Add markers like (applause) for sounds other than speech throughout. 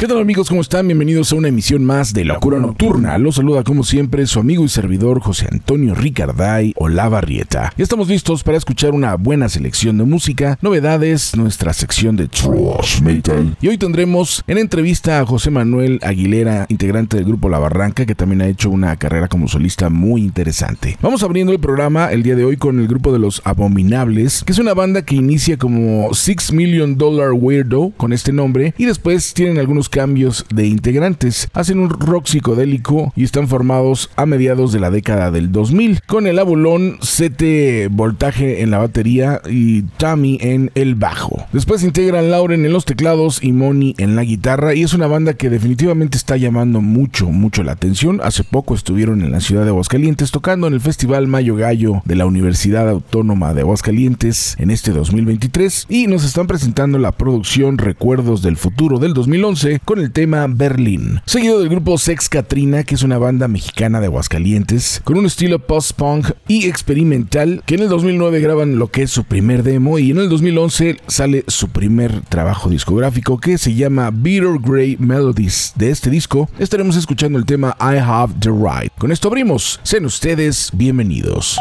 ¿Qué tal amigos? ¿Cómo están? Bienvenidos a una emisión más de Locura Nocturna. Los saluda como siempre su amigo y servidor José Antonio Ricarday Olavarrieta. Ya estamos listos para escuchar una buena selección de música, novedades, nuestra sección de Trash Metal. Y hoy tendremos en entrevista a José Manuel Aguilera, integrante del grupo La Barranca, que también ha hecho una carrera como solista muy interesante. Vamos abriendo el programa el día de hoy con el grupo de Los Abominables, que es una banda que inicia como Six Million Dollar Weirdo con este nombre y después tienen algunos cambios de integrantes. Hacen un rock psicodélico y están formados a mediados de la década del 2000, con el abulón Sete Voltaje en la batería y Tammy en el bajo. Después integran Lauren en los teclados y Moni en la guitarra y es una banda que definitivamente está llamando mucho, mucho la atención. Hace poco estuvieron en la ciudad de Aguascalientes tocando en el Festival Mayo Gallo de la Universidad Autónoma de Aguascalientes en este 2023 y nos están presentando la producción Recuerdos del Futuro del 2011 con el tema Berlín. Seguido del grupo Sex Katrina, que es una banda mexicana de Aguascalientes, con un estilo post-punk y experimental, que en el 2009 graban lo que es su primer demo y en el 2011 sale su primer trabajo discográfico que se llama Bitter Grey Melodies. De este disco estaremos escuchando el tema I Have the Right. Con esto abrimos. Sean ustedes bienvenidos.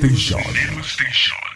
Station.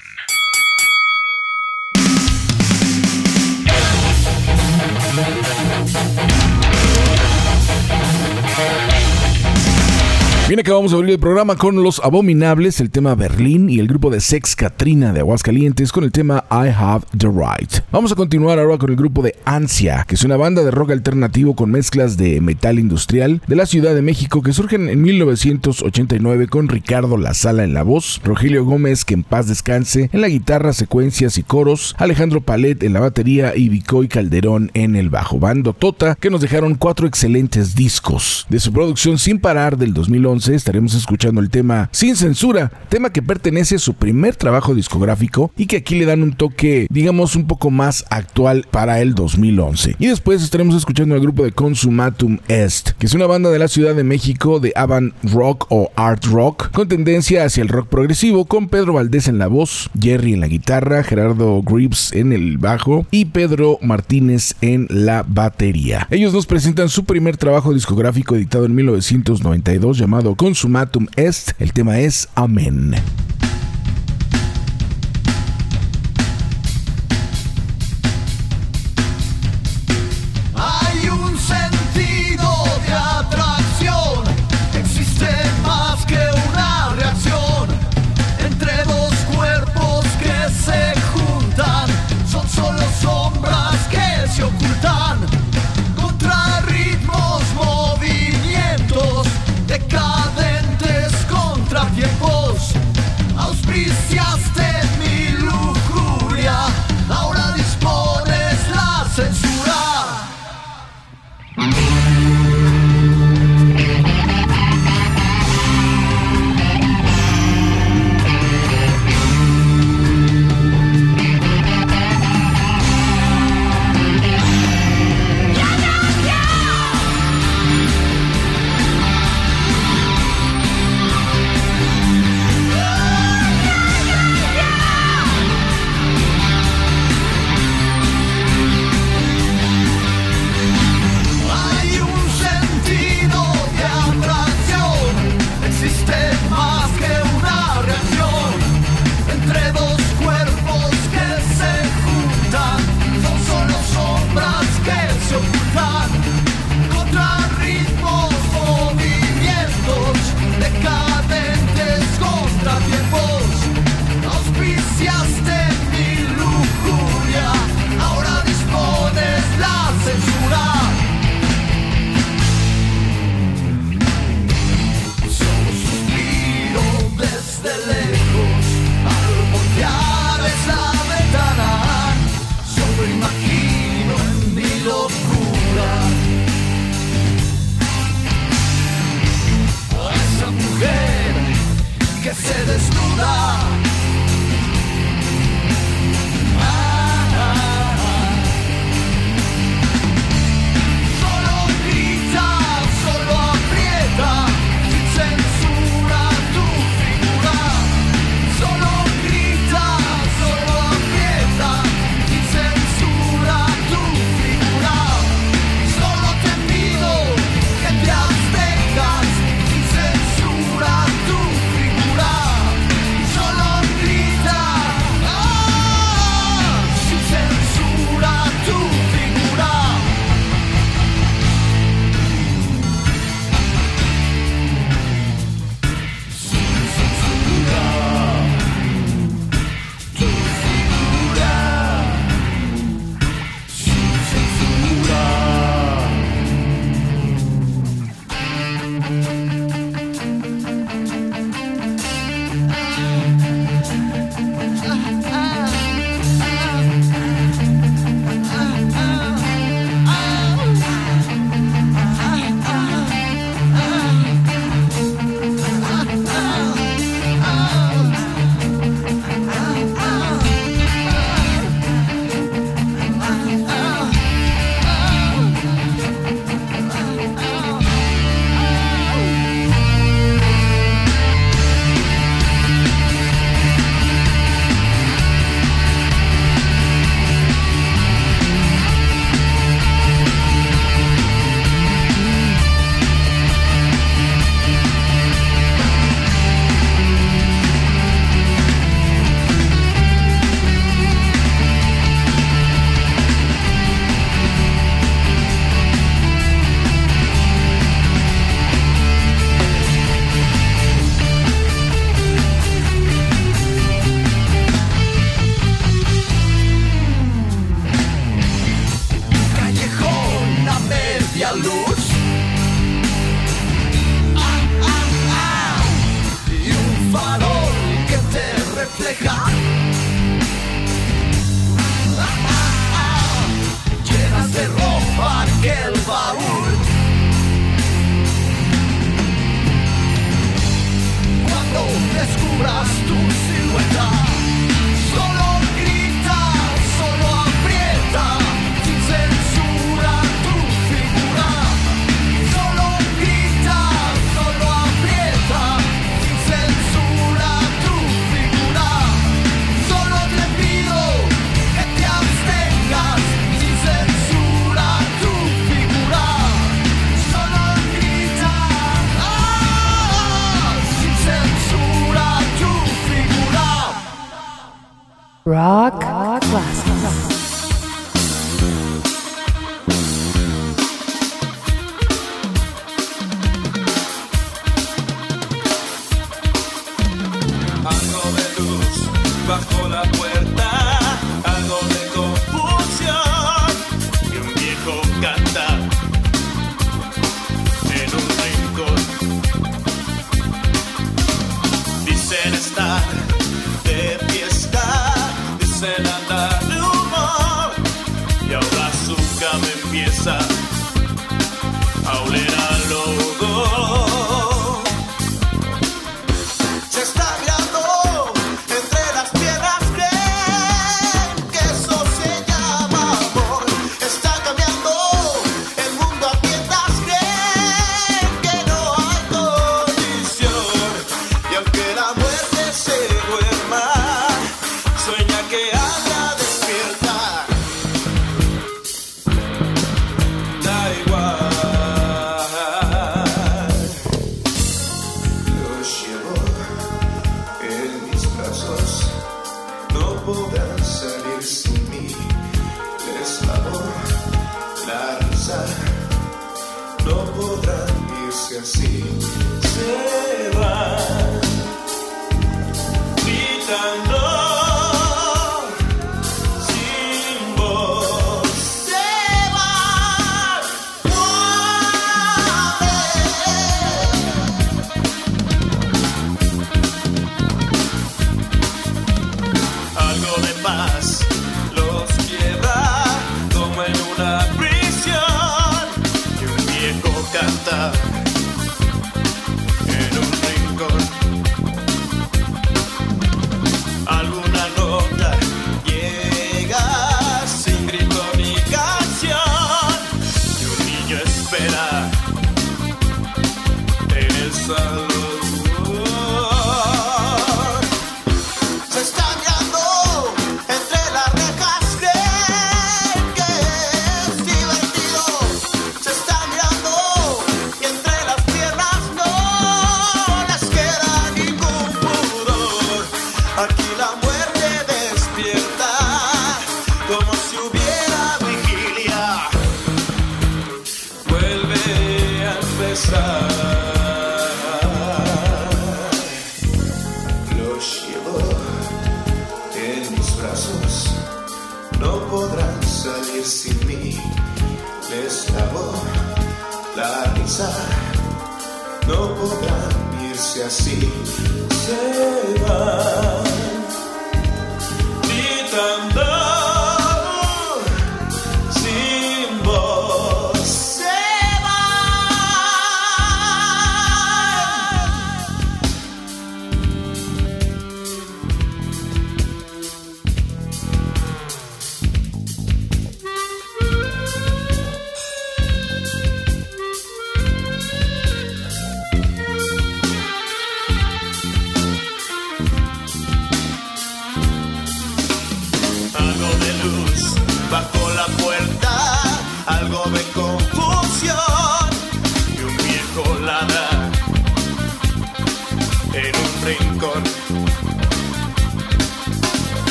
Bien, acabamos de abrir el programa con Los Abominables, el tema Berlín y el grupo de Sex Katrina de Aguascalientes con el tema I Have the Right. Vamos a continuar ahora con el grupo de Ansia, que es una banda de rock alternativo con mezclas de metal industrial de la Ciudad de México que surgen en 1989 con Ricardo La Sala en la voz, Rogelio Gómez, que en paz descanse, en la guitarra, secuencias y coros, Alejandro Palet en la batería y Vicoy Calderón en el bajo. Bando Tota, que nos dejaron cuatro excelentes discos de su producción sin parar del 2011 estaremos escuchando el tema Sin Censura, tema que pertenece a su primer trabajo discográfico y que aquí le dan un toque, digamos, un poco más actual para el 2011. Y después estaremos escuchando al grupo de Consumatum Est, que es una banda de la Ciudad de México de avant rock o art rock, con tendencia hacia el rock progresivo, con Pedro Valdés en la voz, Jerry en la guitarra, Gerardo Grips en el bajo y Pedro Martínez en la batería. Ellos nos presentan su primer trabajo discográfico editado en 1992 llamado Consumatum Est. El tema es Amén. love.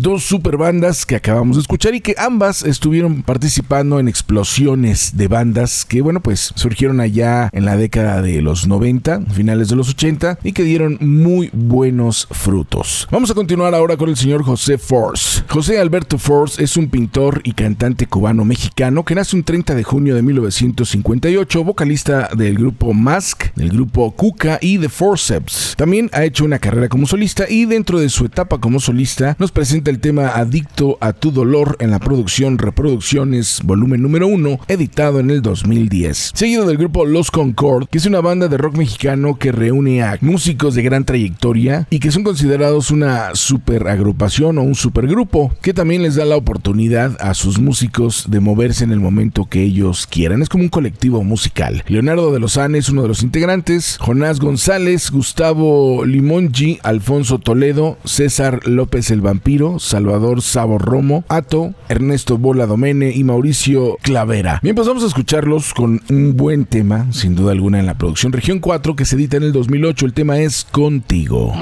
Dos super bandas que acabamos de escuchar y que ambas estuvieron participando en explosiones de bandas que, bueno, pues surgieron allá en la década de los 90, finales de los 80 y que dieron muy buenos frutos. Vamos a continuar ahora con el señor José Force. José Alberto Force es un pintor y cantante cubano-mexicano que nace un 30 de junio de 1958, vocalista del grupo Mask, del grupo Cuca y The Forceps. También ha hecho una carrera como solista y dentro de su etapa como solista nos presenta el tema Adicto a tu dolor en la producción Reproducciones volumen número 1, editado en el 2010. Seguido del grupo Los Concord, que es una banda de rock mexicano que reúne a músicos de gran trayectoria y que son considerados una super agrupación o un supergrupo, que también les da la oportunidad a sus músicos de moverse en el momento que ellos quieran. Es como un colectivo musical. Leonardo de Lozane es uno de los integrantes, Jonás González, Gustavo Limongi, Alfonso Toledo, César López el Vampiro, Salvador Sabo Romo, Ato, Ernesto Bola Domene y Mauricio Clavera. Bien, pues vamos a escucharlos con un buen tema, sin duda alguna, en la producción Región 4 que se edita en el 2008. El tema es Contigo.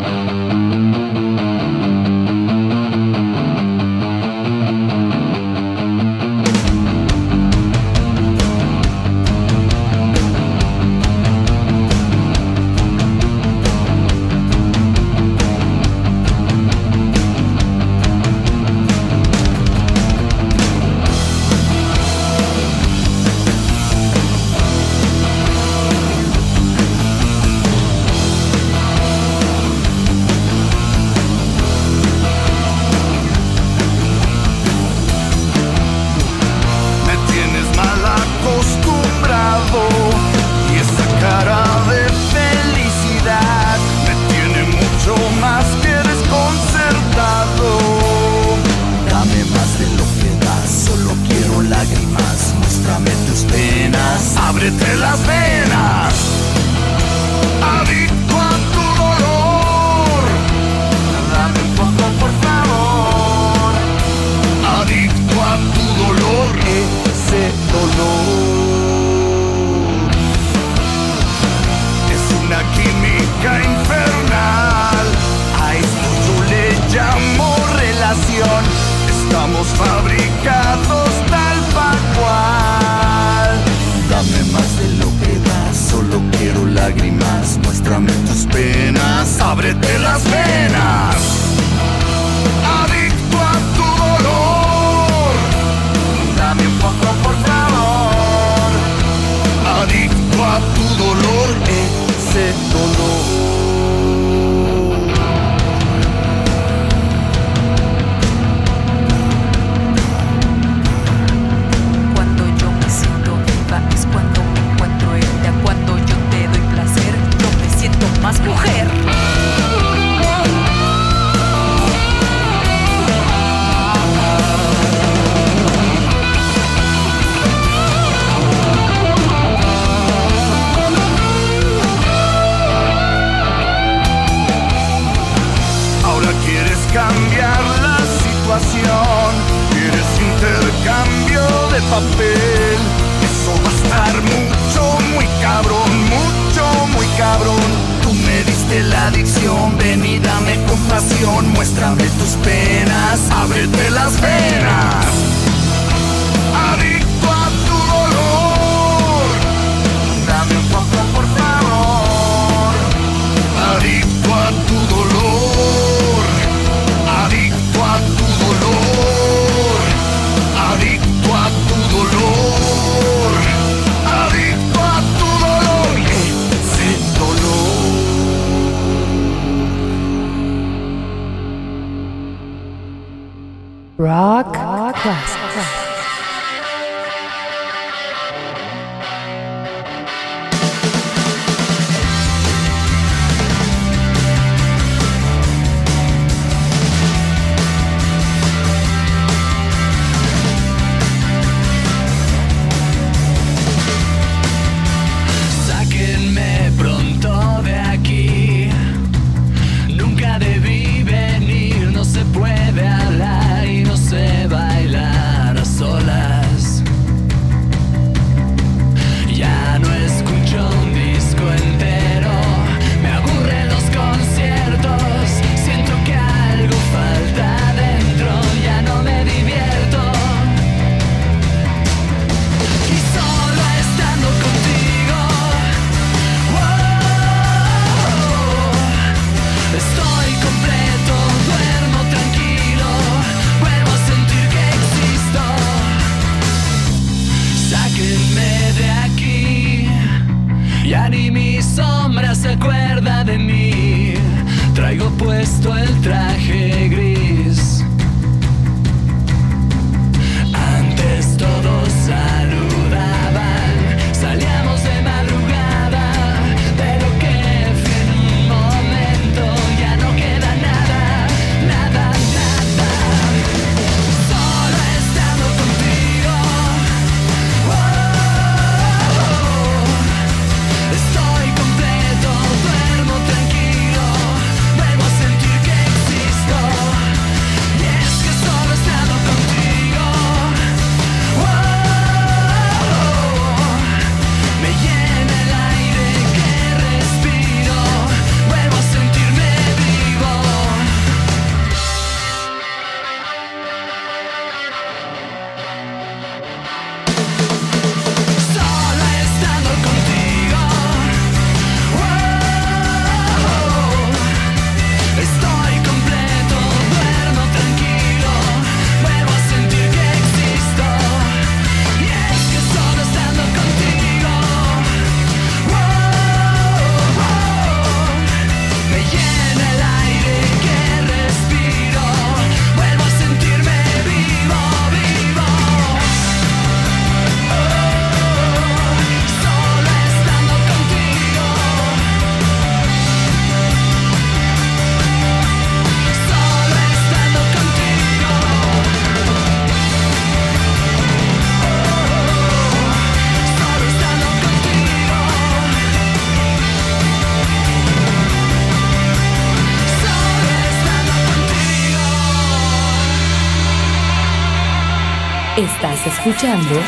escuchando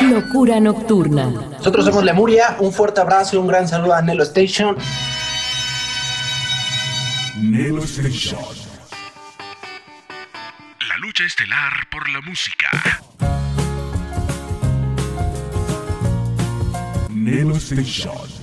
Locura Nocturna. Nosotros somos Lemuria, un fuerte abrazo y un gran saludo a Nelo Station. Nelo Station. La lucha estelar por la música. Nelo Station.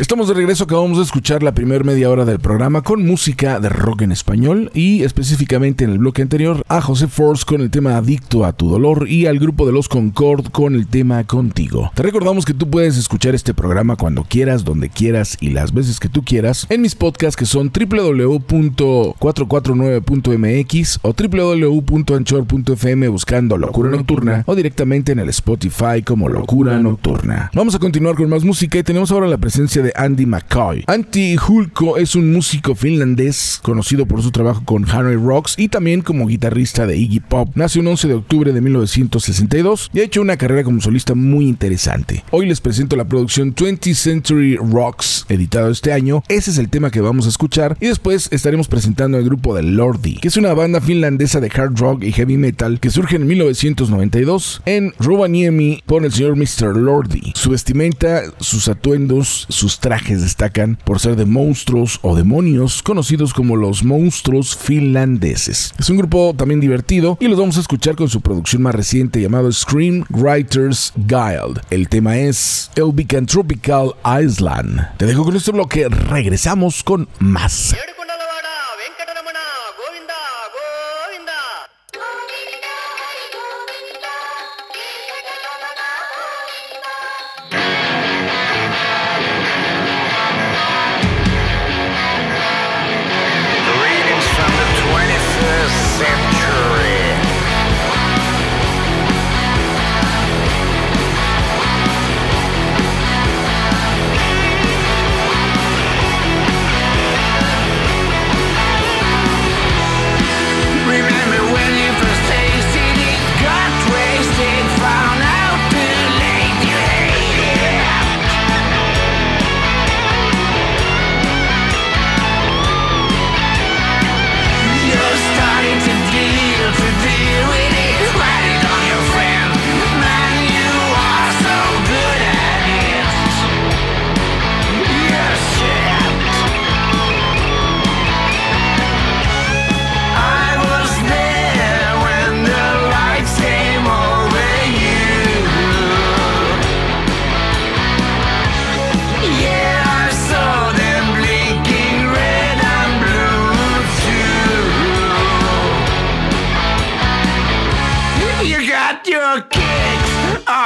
Estamos de regreso, acabamos de escuchar la primera media hora del programa con música de rock en español y específicamente en el bloque anterior a José Force con el tema Adicto a tu dolor y al grupo de los Concord con el tema Contigo. Te recordamos que tú puedes escuchar este programa cuando quieras, donde quieras y las veces que tú quieras en mis podcasts que son www.449.mx o www.anchor.fm buscando Locura Nocturna o directamente en el Spotify como Locura Nocturna. Vamos a continuar con más música y tenemos ahora la presencia de Andy McCoy. Antti Hulko es un músico finlandés conocido por su trabajo con Harry Rocks y también como guitarrista de Iggy Pop. Nació el 11 de octubre de 1962 y ha hecho una carrera como solista muy interesante. Hoy les presento la producción 20th Century Rocks, editado este año. Ese es el tema que vamos a escuchar y después estaremos presentando el grupo de Lordi, que es una banda finlandesa de hard rock y heavy metal que surge en 1992 en Rovaniemi por el señor Mr. Lordi. Su vestimenta, sus atuendos, sus trajes destacan por ser de monstruos o demonios conocidos como los monstruos finlandeses. Es un grupo también divertido y los vamos a escuchar con su producción más reciente llamado Scream Writers Guild. El tema es El Tropical Island. Te dejo con este bloque, regresamos con más.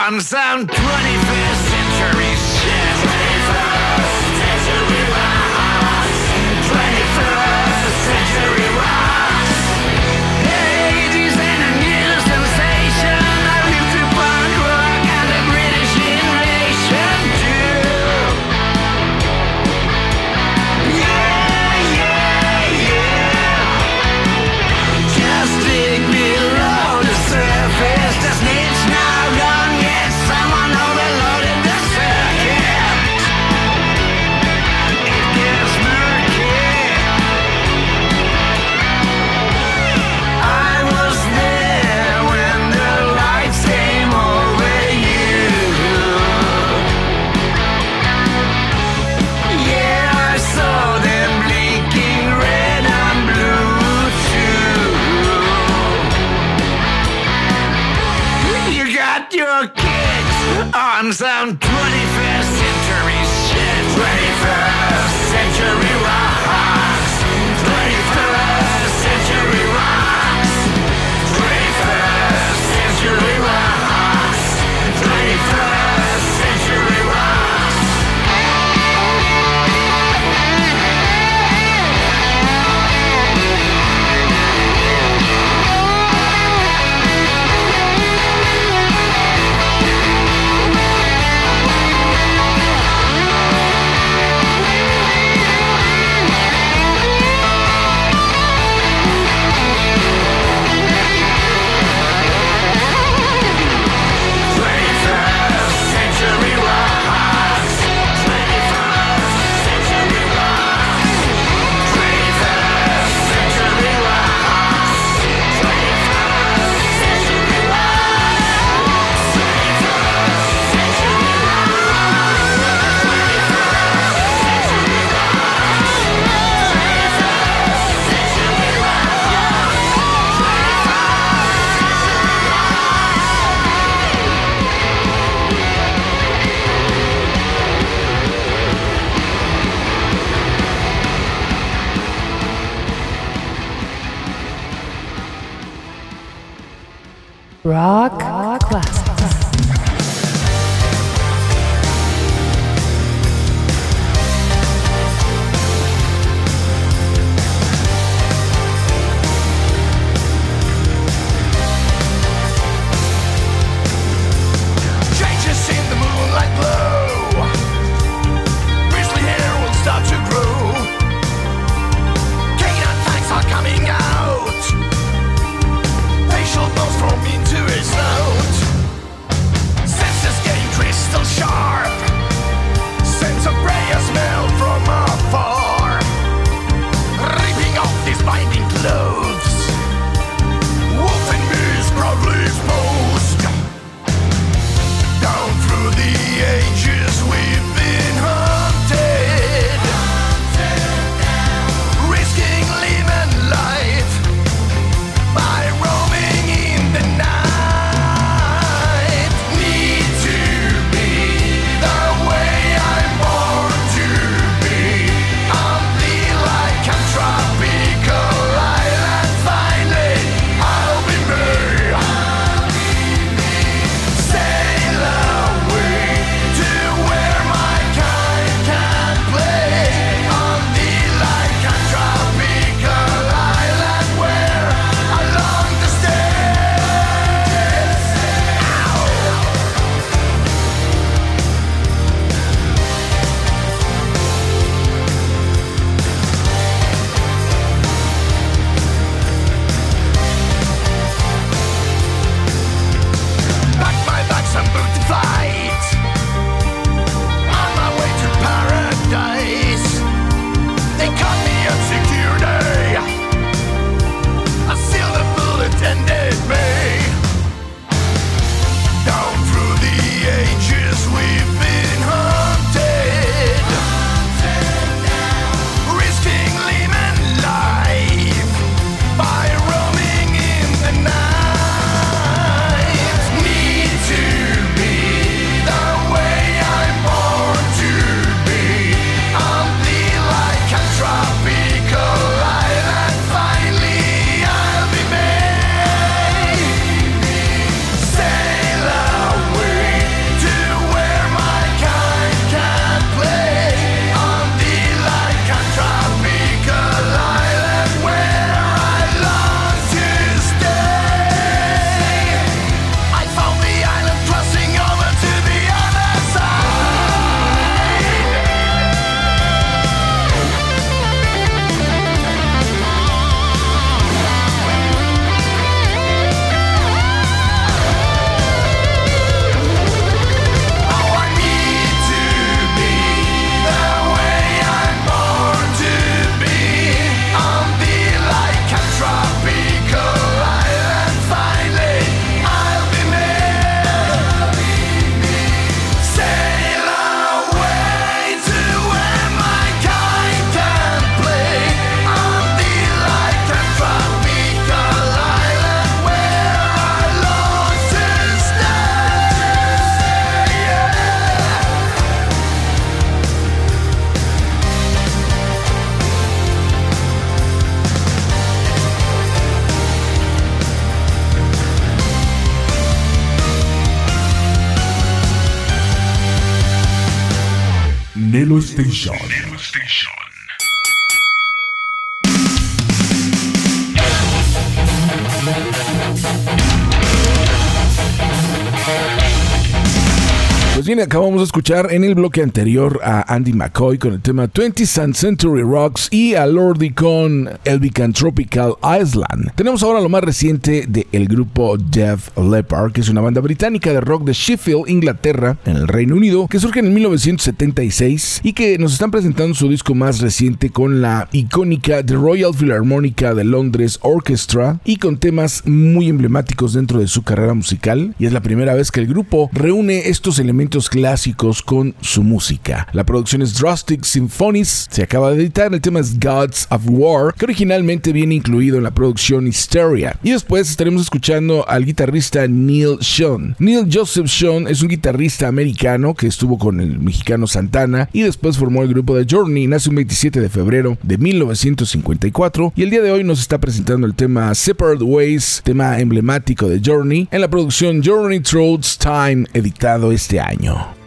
I'm some comes down 20. en el bloque anterior a Andy McCoy con el tema 20th Century Rocks y a Lordi con El Tropical Island. Tenemos ahora lo más reciente del de grupo Def Leppard, que es una banda británica de rock de Sheffield, Inglaterra, en el Reino Unido, que surge en 1976 y que nos están presentando su disco más reciente con la icónica The Royal Philharmonica de Londres Orchestra y con temas muy emblemáticos dentro de su carrera musical. Y es la primera vez que el grupo reúne estos elementos clásicos con su música. La producción es Drastic Symphonies, se acaba de editar, el tema es Gods of War, que originalmente viene incluido en la producción Hysteria. Y después estaremos escuchando al guitarrista Neil Sean. Neil Joseph Sean es un guitarrista americano que estuvo con el mexicano Santana y después formó el grupo de Journey, nace un 27 de febrero de 1954 y el día de hoy nos está presentando el tema Separate Ways, tema emblemático de Journey, en la producción Journey Through Time, editado este año.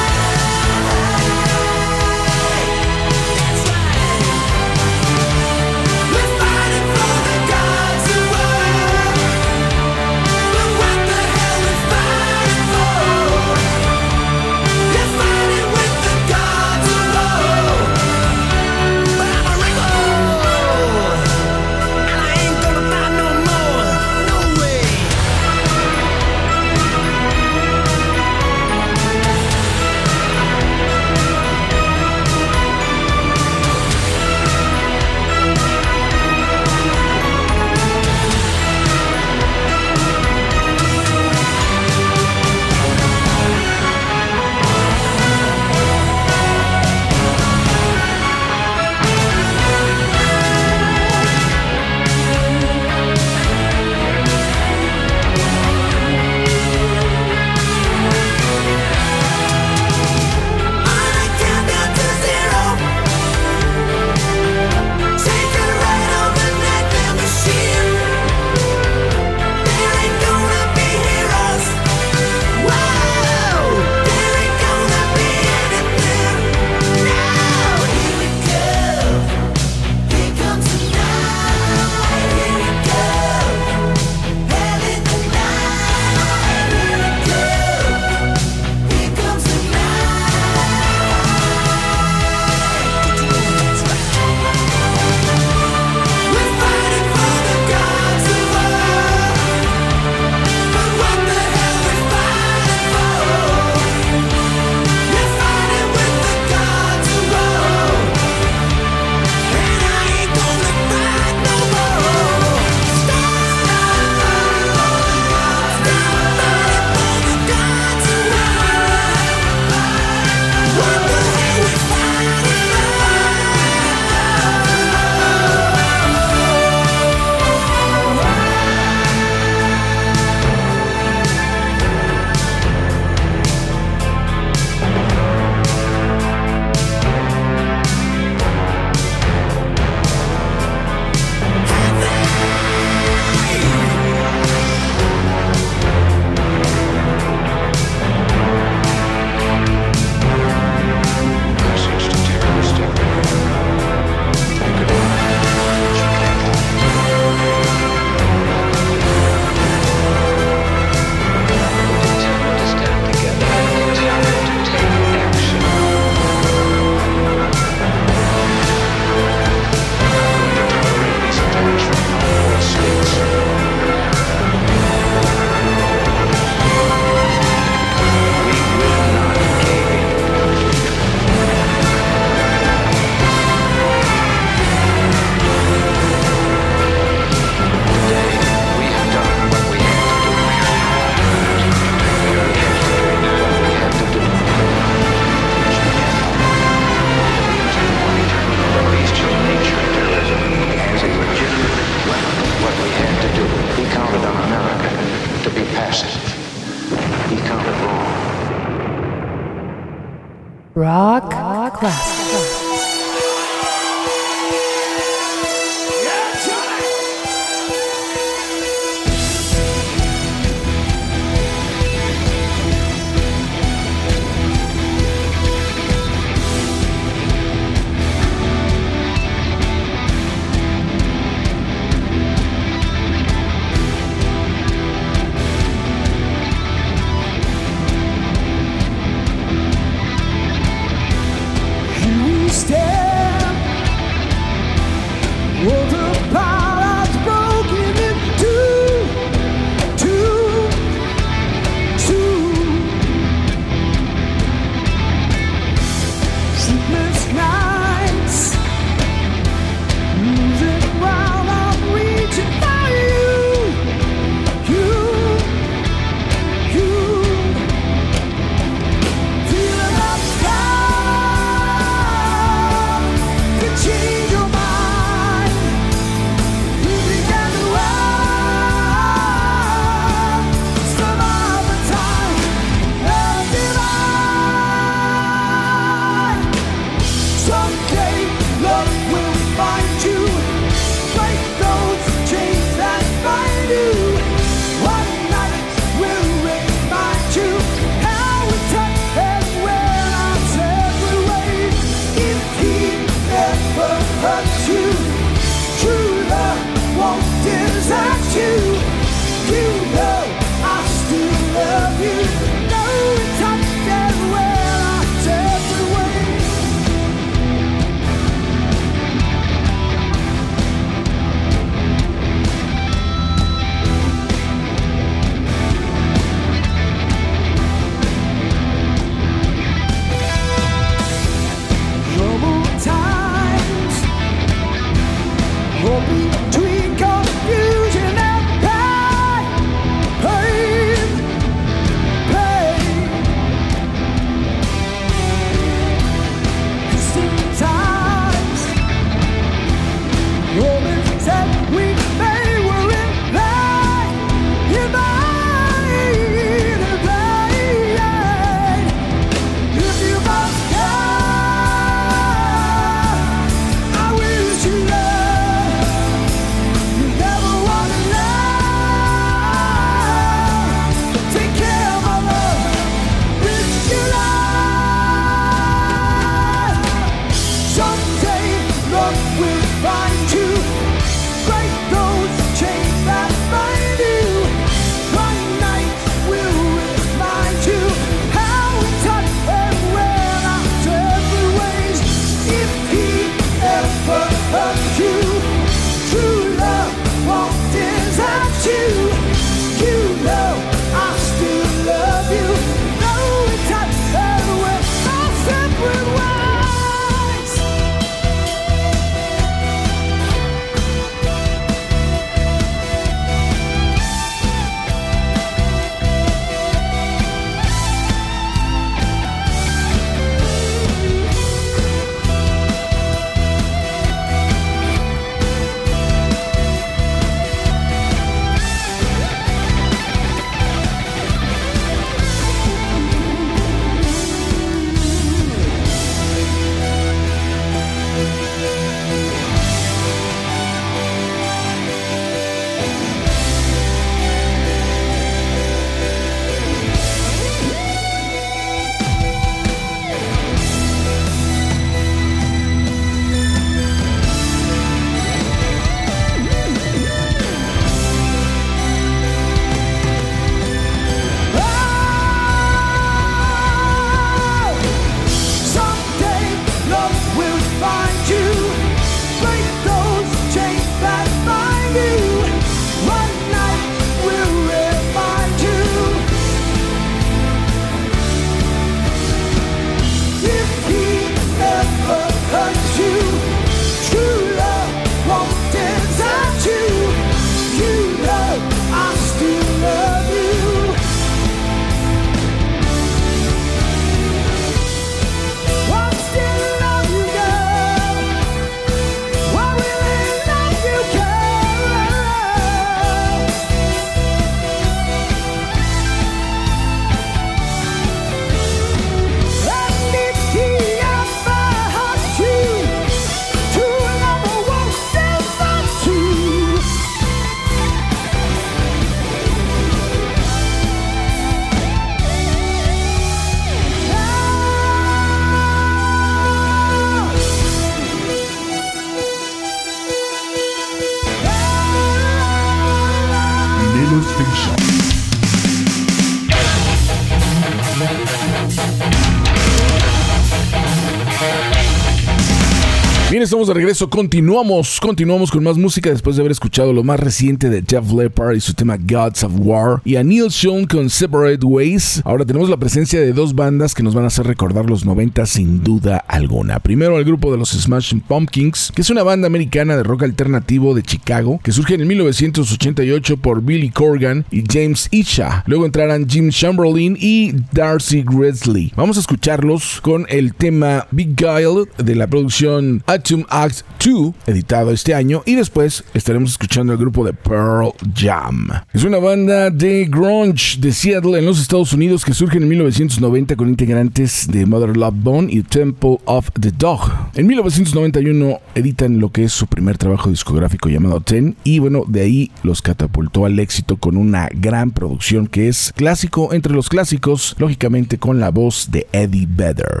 Estamos de regreso. Continuamos, continuamos con más música después de haber escuchado lo más reciente de Jeff Leppard y su tema Gods of War y a Neil Sean con Separate Ways. Ahora tenemos la presencia de dos bandas que nos van a hacer recordar los 90 sin duda alguna. Primero el grupo de los Smashing Pumpkins, que es una banda americana de rock alternativo de Chicago que surge en 1988 por Billy Corgan y James Isha. Luego entrarán Jim Chamberlain y Darcy Gresley. Vamos a escucharlos con el tema Big Guile de la producción Atom Act 2, editado este año, y después estaremos escuchando el grupo de Pearl Jam. Es una banda de grunge de Seattle en los Estados Unidos que surge en 1990 con integrantes de Mother Love Bone y Temple of the Dog. En 1991 editan lo que es su primer trabajo discográfico llamado Ten y bueno, de ahí los catapultó al éxito con una gran producción que es clásico entre los clásicos, lógicamente con la voz de Eddie Vedder.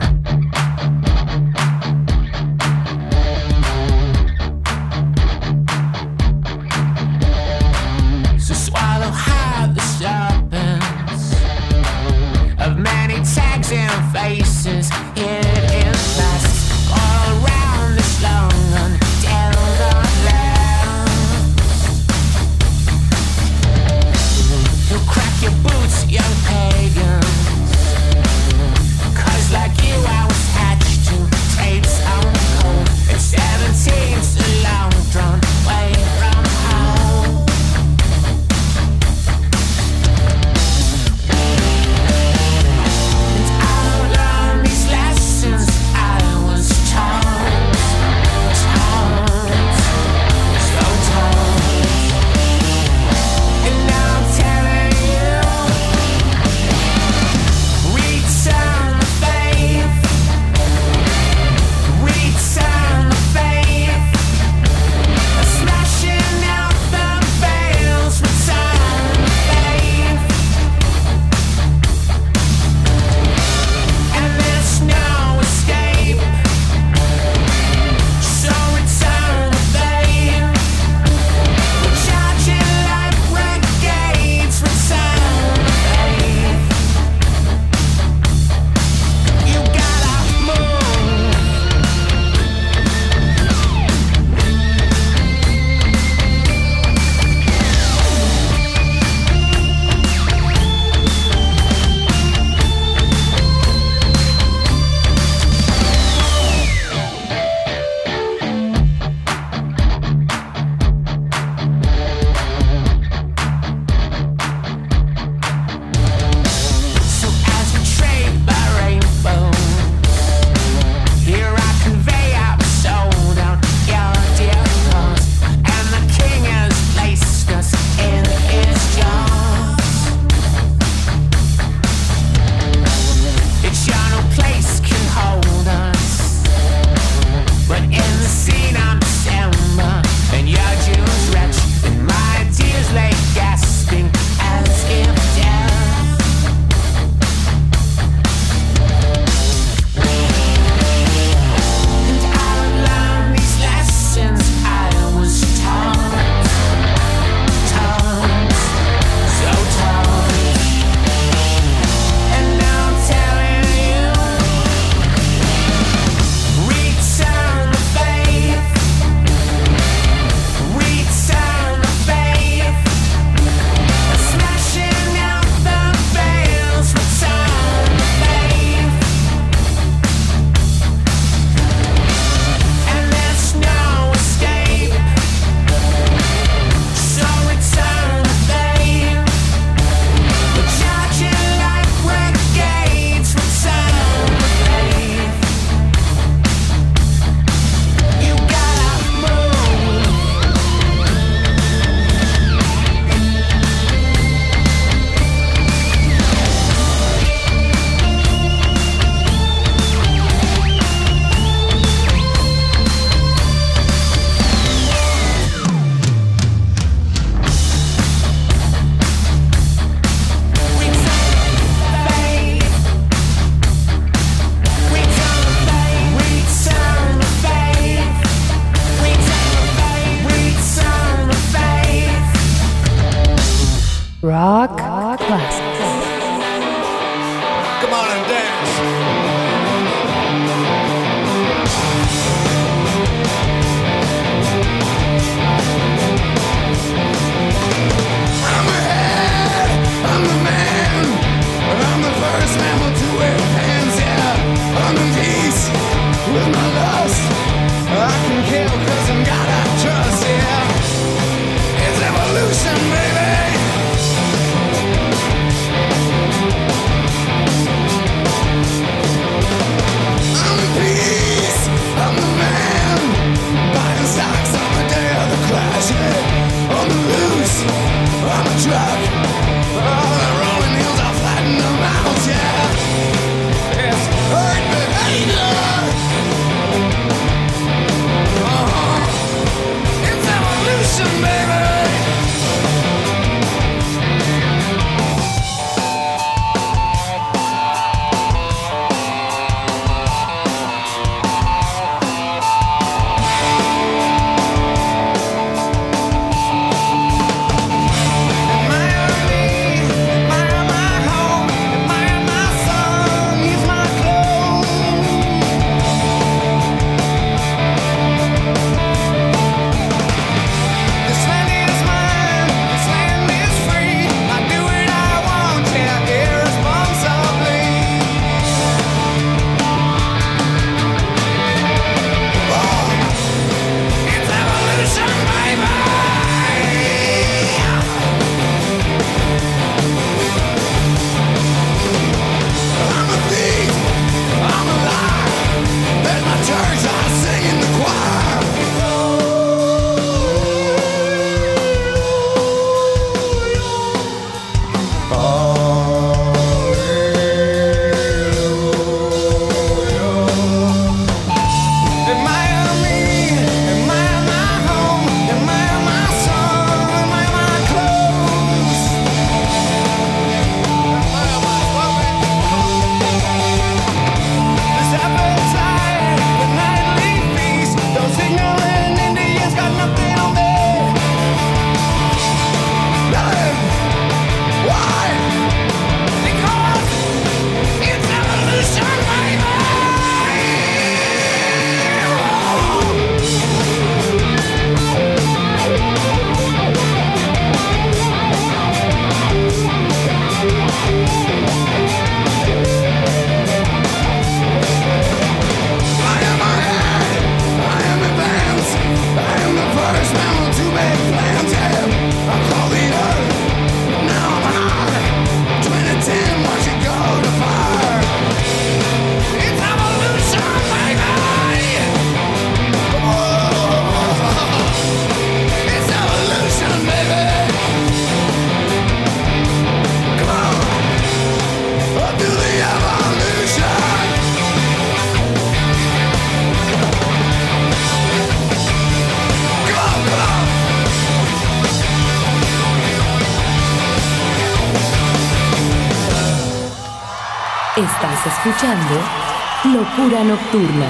Nocturna.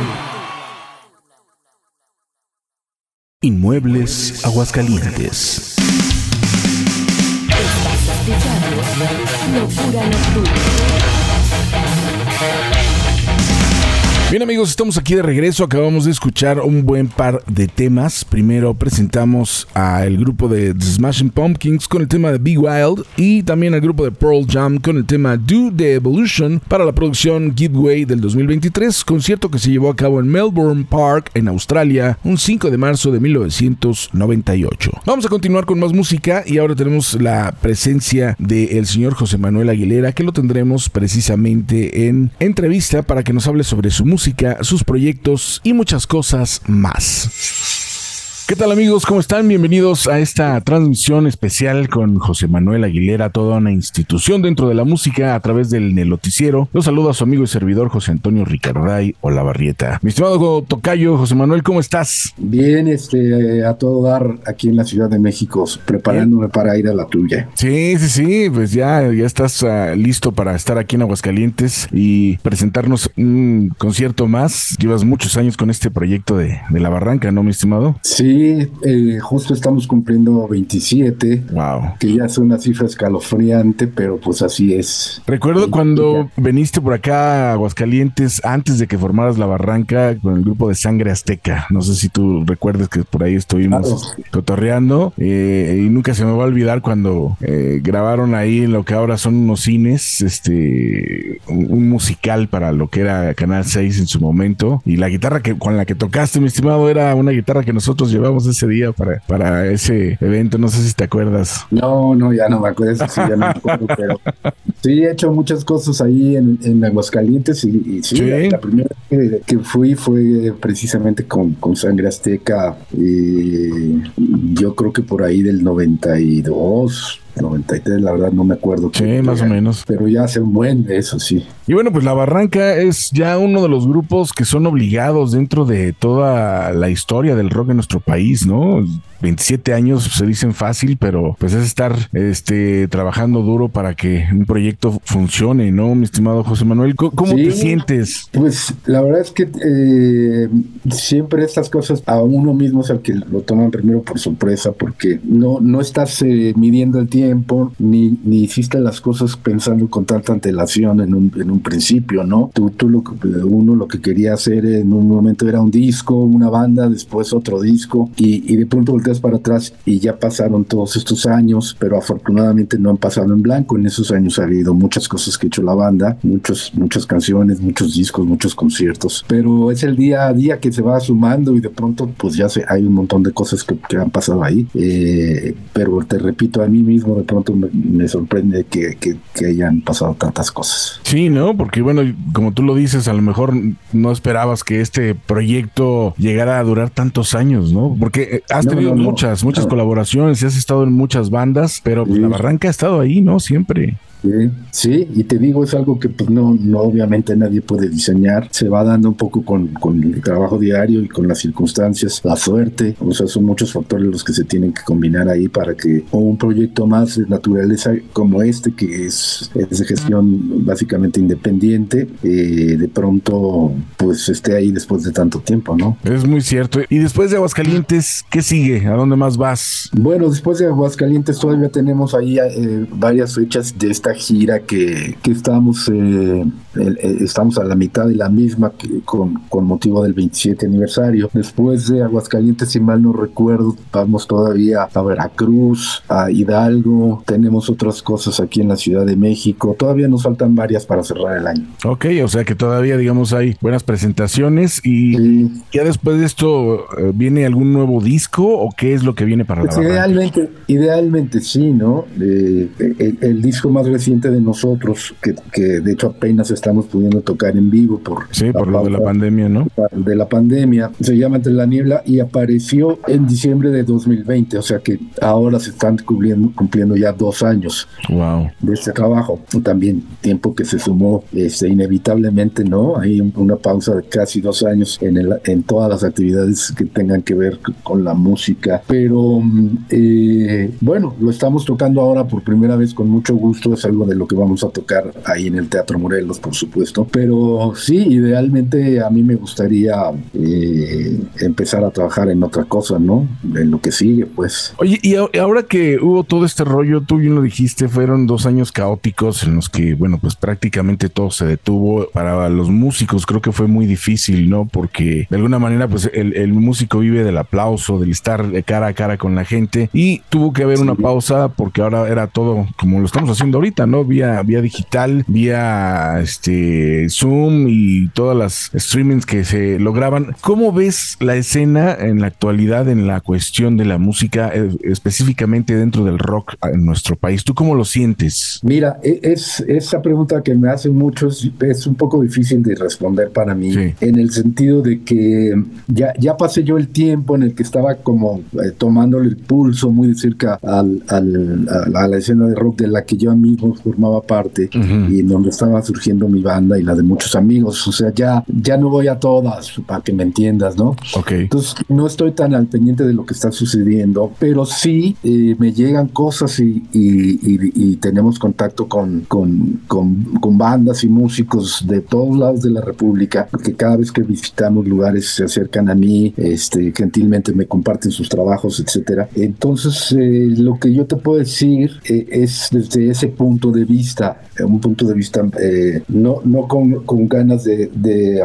Inmuebles Aguascalientes. Estás escuchando Locura Nocturna. Bien amigos, estamos aquí de regreso. Acabamos de escuchar un buen par de temas. Primero presentamos al grupo de The Smashing Pumpkins con el tema de Be Wild y también al grupo de Pearl Jam con el tema Do the Evolution para la producción Giveaway del 2023, concierto que se llevó a cabo en Melbourne Park en Australia un 5 de marzo de 1998. Vamos a continuar con más música y ahora tenemos la presencia del señor José Manuel Aguilera que lo tendremos precisamente en entrevista para que nos hable sobre su música, sus proyectos y muchas cosas más. ¿Qué tal amigos? ¿Cómo están? Bienvenidos a esta transmisión especial con José Manuel Aguilera, toda una institución dentro de la música a través del Noticiero. Los saluda a su amigo y servidor José Antonio Ricarday Olavarrieta. Mi estimado Tocayo, José Manuel, ¿cómo estás? Bien, este, a todo dar aquí en la Ciudad de México, preparándome para ir a la tuya. Sí, sí, sí, pues ya, ya estás uh, listo para estar aquí en Aguascalientes y presentarnos un concierto más. Llevas muchos años con este proyecto de, de La Barranca, ¿no, mi estimado? Sí, eh, justo estamos cumpliendo 27. Wow. Que ya es una cifra escalofriante, pero pues así es. Recuerdo y, cuando ya. veniste por acá a Aguascalientes antes de que formaras la barranca con el grupo de Sangre Azteca. No sé si tú recuerdas que por ahí estuvimos claro. cotorreando. Eh, y nunca se me va a olvidar cuando eh, grabaron ahí en lo que ahora son unos cines, este, un, un, musical para lo que era Canal 6 en su momento. Y la guitarra que con la que tocaste, mi estimado, era una guitarra que nosotros llevamos ese día para, para ese evento, no sé si te acuerdas. No, no, ya no me acuerdo, sí, ya no me acuerdo, (laughs) pero sí he hecho muchas cosas ahí en, en Aguascalientes y, y sí, ¿Sí? La, la, primera que, que, fui fue precisamente con, con Sangre Azteca y yo creo que por ahí del 92, 93, la verdad no me acuerdo. Sí, más o menos. Pero ya hace un buen de eso, sí. Y bueno, pues La Barranca es ya uno de los grupos que son obligados dentro de toda la historia del rock en nuestro país, ¿no? 27 años se dicen fácil, pero pues es estar este, trabajando duro para que un proyecto funcione, ¿no, mi estimado José Manuel? ¿Cómo, cómo sí, te sientes? Pues la verdad es que eh, siempre estas cosas a uno mismo es el que lo toman primero por sorpresa, porque no, no estás eh, midiendo el tiempo, ni, ni hiciste las cosas pensando con tanta antelación en un, en un principio, ¿no? Tú, tú lo que, uno lo que quería hacer en un momento era un disco, una banda, después otro disco, y, y de pronto volteas para atrás y ya pasaron todos estos años, pero afortunadamente no han pasado en blanco. En esos años ha habido muchas cosas que ha hecho la banda, muchos, muchas canciones, muchos discos, muchos conciertos, pero es el día a día que se va sumando y de pronto pues ya se, hay un montón de cosas que, que han pasado ahí. Eh, pero te repito, a mí mismo de pronto me, me sorprende que, que, que, hayan pasado tantas cosas. Sí, ¿no? Porque bueno, como tú lo dices, a lo mejor no esperabas que este proyecto llegara a durar tantos años, ¿no? Porque has no, tenido no, no, muchas, muchas colaboraciones y has estado en muchas bandas, pero pues, sí. la barranca ha estado ahí, ¿no? Siempre. Sí, sí, y te digo, es algo que pues no, no obviamente nadie puede diseñar, se va dando un poco con, con, el trabajo diario y con las circunstancias, la suerte, o sea, son muchos factores los que se tienen que combinar ahí para que un proyecto más de naturaleza como este, que es, es de gestión básicamente independiente, eh, de pronto pues esté ahí después de tanto tiempo, ¿no? Es muy cierto. Y después de Aguascalientes, ¿qué sigue? ¿A dónde más vas? Bueno, después de Aguascalientes todavía tenemos ahí eh, varias fechas de esta gira que, que estamos, eh, eh, estamos a la mitad de la misma que, con, con, motivo del 27 aniversario. Después de Aguascalientes, si mal no recuerdo, vamos todavía a Veracruz, a Hidalgo, tenemos otras cosas aquí en la Ciudad de México. Todavía nos faltan varias para cerrar el año. Ok, o sea que todavía, digamos, hay buenas presentaciones y sí. ya después de esto, eh, ¿viene algún nuevo disco o qué es lo que viene para pues la idealmente, idealmente sí, ¿no? el, el disco más reciente de nosotros, que, que, de hecho apenas estamos pudiendo tocar en vivo por, sí, por lo de la pandemia, ¿no? De la pandemia, se llama Entre la Niebla y apareció en diciembre de 2020, o sea que ahora se están cumpliendo, cumpliendo ya dos años wow. de este trabajo. También tiempo que se sumó este, inevitablemente, ¿no? Hay una pausa de casi dos años en, el, en todas las actividades que tengan que ver con la música, pero eh, bueno, lo estamos tocando ahora por primera vez con mucho gusto, es algo de lo que vamos a tocar ahí en el Teatro Morelos, por supuesto. Pero sí, idealmente a mí me gustaría eh, empezar a trabajar en otra cosa, ¿no? En lo que sigue, pues. Oye, y ahora que hubo todo este rollo, tú bien lo dijiste, fueron dos años caóticos en los que, bueno, pues prácticamente todo se detuvo. Para los músicos creo que fue muy difícil, ¿no? Porque de alguna manera, pues el, el músico vive del aplauso, del estar de cara a cara con la gente y tuvo que haber una pausa porque ahora era todo como lo estamos haciendo ahorita, ¿no? Vía, vía digital, vía este Zoom y todas las streamings que se lograban. ¿Cómo ves la escena en la actualidad en la cuestión de la música, eh, específicamente dentro del rock en nuestro país? ¿Tú cómo lo sientes? Mira, e- es esa pregunta que me hacen muchos es un poco difícil de responder para mí, Sí. en el sentido de que ya, ya pasé yo el tiempo en el que estaba como eh, tomándole el pulso muy de cerca al, al- a, a la escena de rock de la que yo mismo formaba parte Ujú. y en donde estaba surgiendo mi banda y la de muchos amigos. O sea, ya, ya no voy a todas, para que me entiendas, ¿no? Ok. Entonces no estoy tan al pendiente de lo que está sucediendo, pero sí eh, me llegan cosas y, y- y- y tenemos contacto con, con, con- con bandas y músicos de todos lados de la República, que cada vez que visitamos lugares se acercan a mí, este, gentilmente me comparten sus trabajos, etcétera. Entonces eh, lo que yo te puedo decir eh, es desde ese punto de vista, eh, un punto de vista eh, no, no con, con ganas de,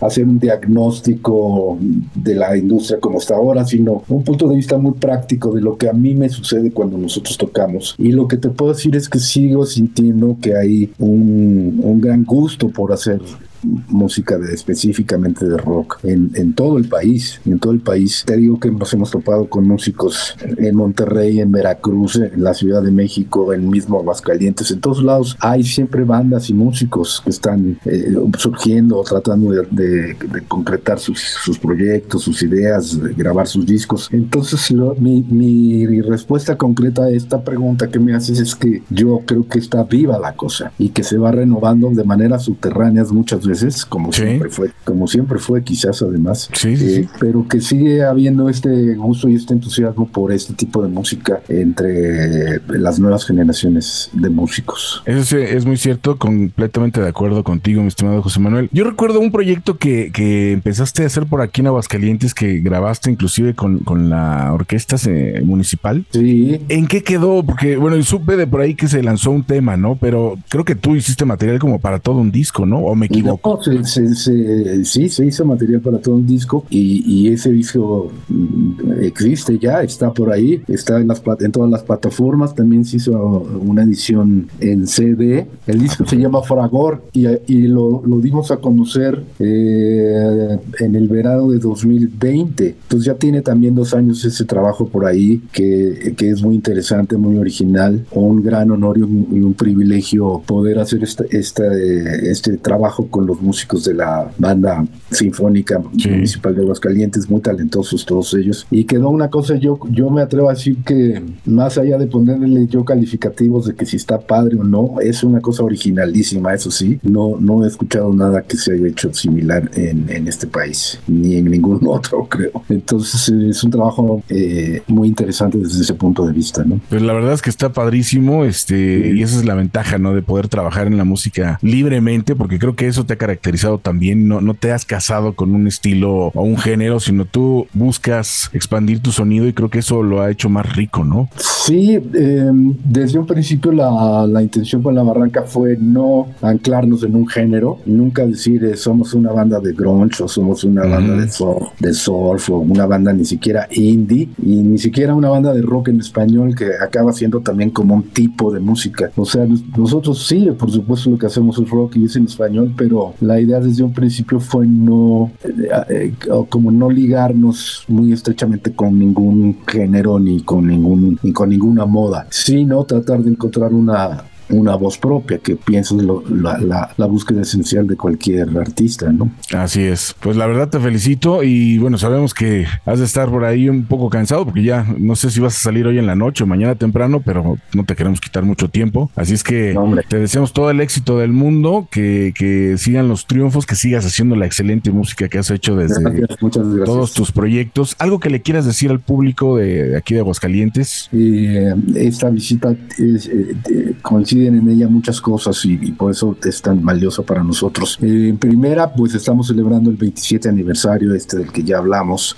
hacer un diagnóstico de la industria como está ahora, sino un punto de vista muy práctico de lo que a mí me sucede cuando nosotros tocamos. Y lo que te puedo decir es que sigo sintiendo que hay un, un gran gusto por hacer música de, específicamente de rock en, en todo el país en todo el país. Te digo que nos hemos topado con músicos en Monterrey en Veracruz en la Ciudad de México en mismo Aguascalientes en todos lados. Hay siempre bandas y músicos que están eh, surgiendo tratando de, de- de concretar sus, sus proyectos sus ideas de grabar sus discos. Entonces lo- mi, mi respuesta concreta a esta pregunta que me haces es que yo creo que está viva la cosa y que se va renovando de manera subterráneas muchas veces como Sí. siempre fue como siempre fue quizás además Sí, sí, Eh, sí. pero que sigue habiendo este gusto y este entusiasmo por este tipo de música entre las nuevas generaciones de músicos Eso sí, es muy cierto, completamente de acuerdo contigo, mi estimado José Manuel. Yo recuerdo un proyecto que, que empezaste a hacer por aquí en Aguascalientes, que grabaste inclusive con, con la orquesta eh, municipal. sí ¿En qué quedó? Porque, bueno, supe de por ahí que se lanzó un tema, ¿no? Pero creo que tú hiciste material como para todo un disco, ¿no? ¿O me equivoco? No, se- se- se- sí, se hizo material para todo un disco y, y ese disco mm, existe ya, está por ahí, está en, las, en todas las plataformas, también se hizo una edición en CD, el disco se llama Fragor y, y lo, lo dimos a conocer eh, en el verano de 2020, entonces ya tiene también dos años ese trabajo por ahí que, que es muy interesante, muy original, un gran honor y un, y un privilegio poder hacer esta, eh, este trabajo con los músicos de la banda sinfónica Sí. municipal de Aguascalientes, muy talentosos todos ellos. Y quedó una cosa, yo, yo me atrevo a decir que más allá de ponerle yo calificativos de que si está padre o no, es una cosa originalísima, eso sí. No, no he escuchado nada que se haya hecho similar en, en este país, ni en ningún (laughs) otro, creo. Entonces es un trabajo eh, muy interesante desde ese punto de vista, ¿no? Pues la verdad es que está padrísimo, este, y esa es la ventaja, ¿no? De poder trabajar en la música libremente, porque creo que eso te ha caracterizado también. No, no te has casado con un estilo o un género, sino tú buscas expandir tu sonido y creo que eso lo ha hecho más rico, ¿no? Sí, eh, desde un principio la, la intención con la barranca fue no anclarnos en un género, nunca decir eh, somos una banda de grunge o somos una banda de surf, de surf o una banda ni siquiera indie y ni siquiera una banda de rock en español que acaba siendo también como un tipo de música. O sea, nos- nosotros sí, por supuesto lo que hacemos es rock y es en español, pero la idea desde un principio fue no, eh, eh, como no ligarnos muy estrechamente con ningún género ni con ningún ni con ninguna moda, sino tratar de encontrar una una voz propia, que pienso es lo- la, la- la búsqueda esencial de cualquier artista, ¿no? Así es. Pues la verdad te felicito y bueno, sabemos que has de estar por ahí un poco cansado porque ya no sé si vas a salir hoy en la noche o mañana temprano, pero no te queremos quitar mucho tiempo. Así es que No, te deseamos todo el éxito del mundo, que, que sigan los triunfos, que sigas haciendo la excelente música que has hecho desde Gracias, muchas gracias. todos tus proyectos. ¿Algo que le quieras decir al público de, de aquí de Aguascalientes? Eh, esta visita es, eh, eh, coincide coinciden en ella muchas cosas y, y por eso es tan valiosa para nosotros. Eh, en primera, pues estamos celebrando el 27 aniversario este del que ya hablamos.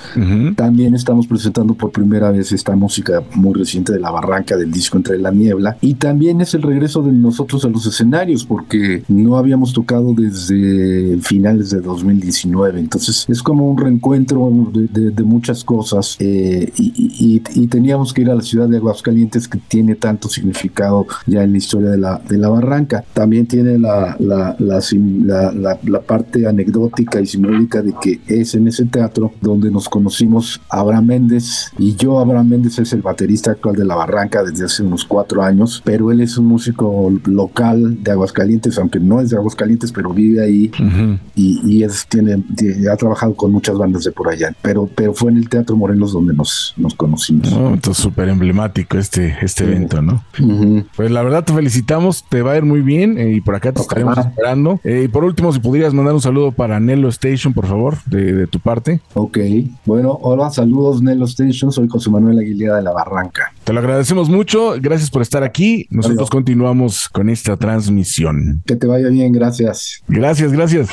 También estamos presentando por primera vez esta música muy reciente de La Barranca del disco Entre la Niebla. Y también es el regreso de nosotros a los escenarios porque no habíamos tocado desde finales de 2019. Entonces es como un reencuentro de, de- de muchas cosas eh, y, y- y teníamos que ir a la ciudad de Aguascalientes que tiene tanto significado ya en la historia de la, de la barranca. También tiene la, la, la, la- parte anecdótica y simbólica de que es en ese teatro donde nos conocimos Abraham Méndez y yo, Abraham Méndez es el baterista actual de la barranca desde hace unos cuatro años, pero él es un músico local de Aguascalientes, aunque no es de Aguascalientes, pero vive ahí y, y es, tiene, tiene- ha trabajado con muchas bandas de por allá, pero, pero fue en el Teatro Morelos donde nos, nos conocimos. Oh, entonces súper emblemático este, este evento, ¿no? Ujú. Pues la verdad te te va a ir muy bien eh, y por acá te estaremos esperando. Eh, y por último, si pudieras mandar un saludo para Nelo Station, por favor, de, de tu parte. Ok, bueno, hola, saludos Nelo Station, soy José Manuel Aguilera de la Barranca. Te lo agradecemos mucho, gracias por estar aquí. Nosotros Adiós. continuamos con esta transmisión. Que te vaya bien, gracias. Gracias, gracias.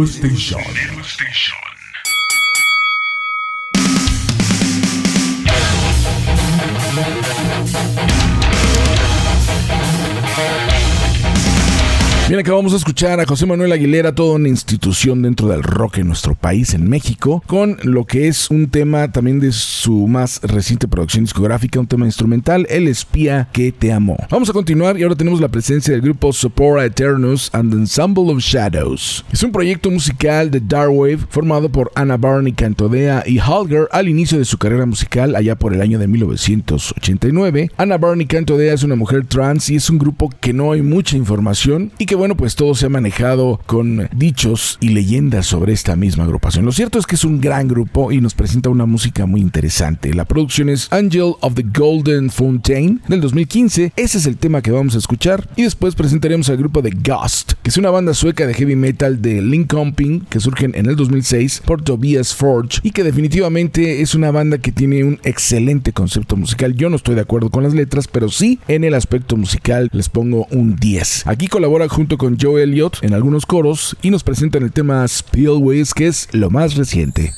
Nelo Station. Bien, acabamos de escuchar a José Manuel Aguilera, toda una institución dentro del rock en nuestro país, en México, con lo que es un tema también de su más reciente producción discográfica, un tema instrumental, El espía que te amó. Vamos a continuar y ahora tenemos la presencia del grupo Sopora Eternus and Ensemble of Shadows. Es un proyecto musical de Darkwave formado por Anna Barney Cantodea y Holger al inicio de su carrera musical allá por el año de 1989. Anna Barney Cantodea es una mujer trans y es un grupo que no hay mucha información y que bueno pues todo se ha manejado con dichos y leyendas sobre esta misma agrupación. Lo cierto es que es un gran grupo y nos presenta una música muy interesante. La producción es Angel of the Golden Fountain del 2015. Ese es el tema que vamos a escuchar y después presentaremos al grupo de Ghost, que es una banda sueca de heavy metal de Linköping que surgen en el 2006 por Tobias Forge y que definitivamente es una banda que tiene un excelente concepto musical. Yo no estoy de acuerdo con las letras, pero sí en el aspecto musical les pongo un 10. Aquí colabora junto con Joe Elliott en algunos coros y nos presentan el tema Spillways, que es lo más reciente.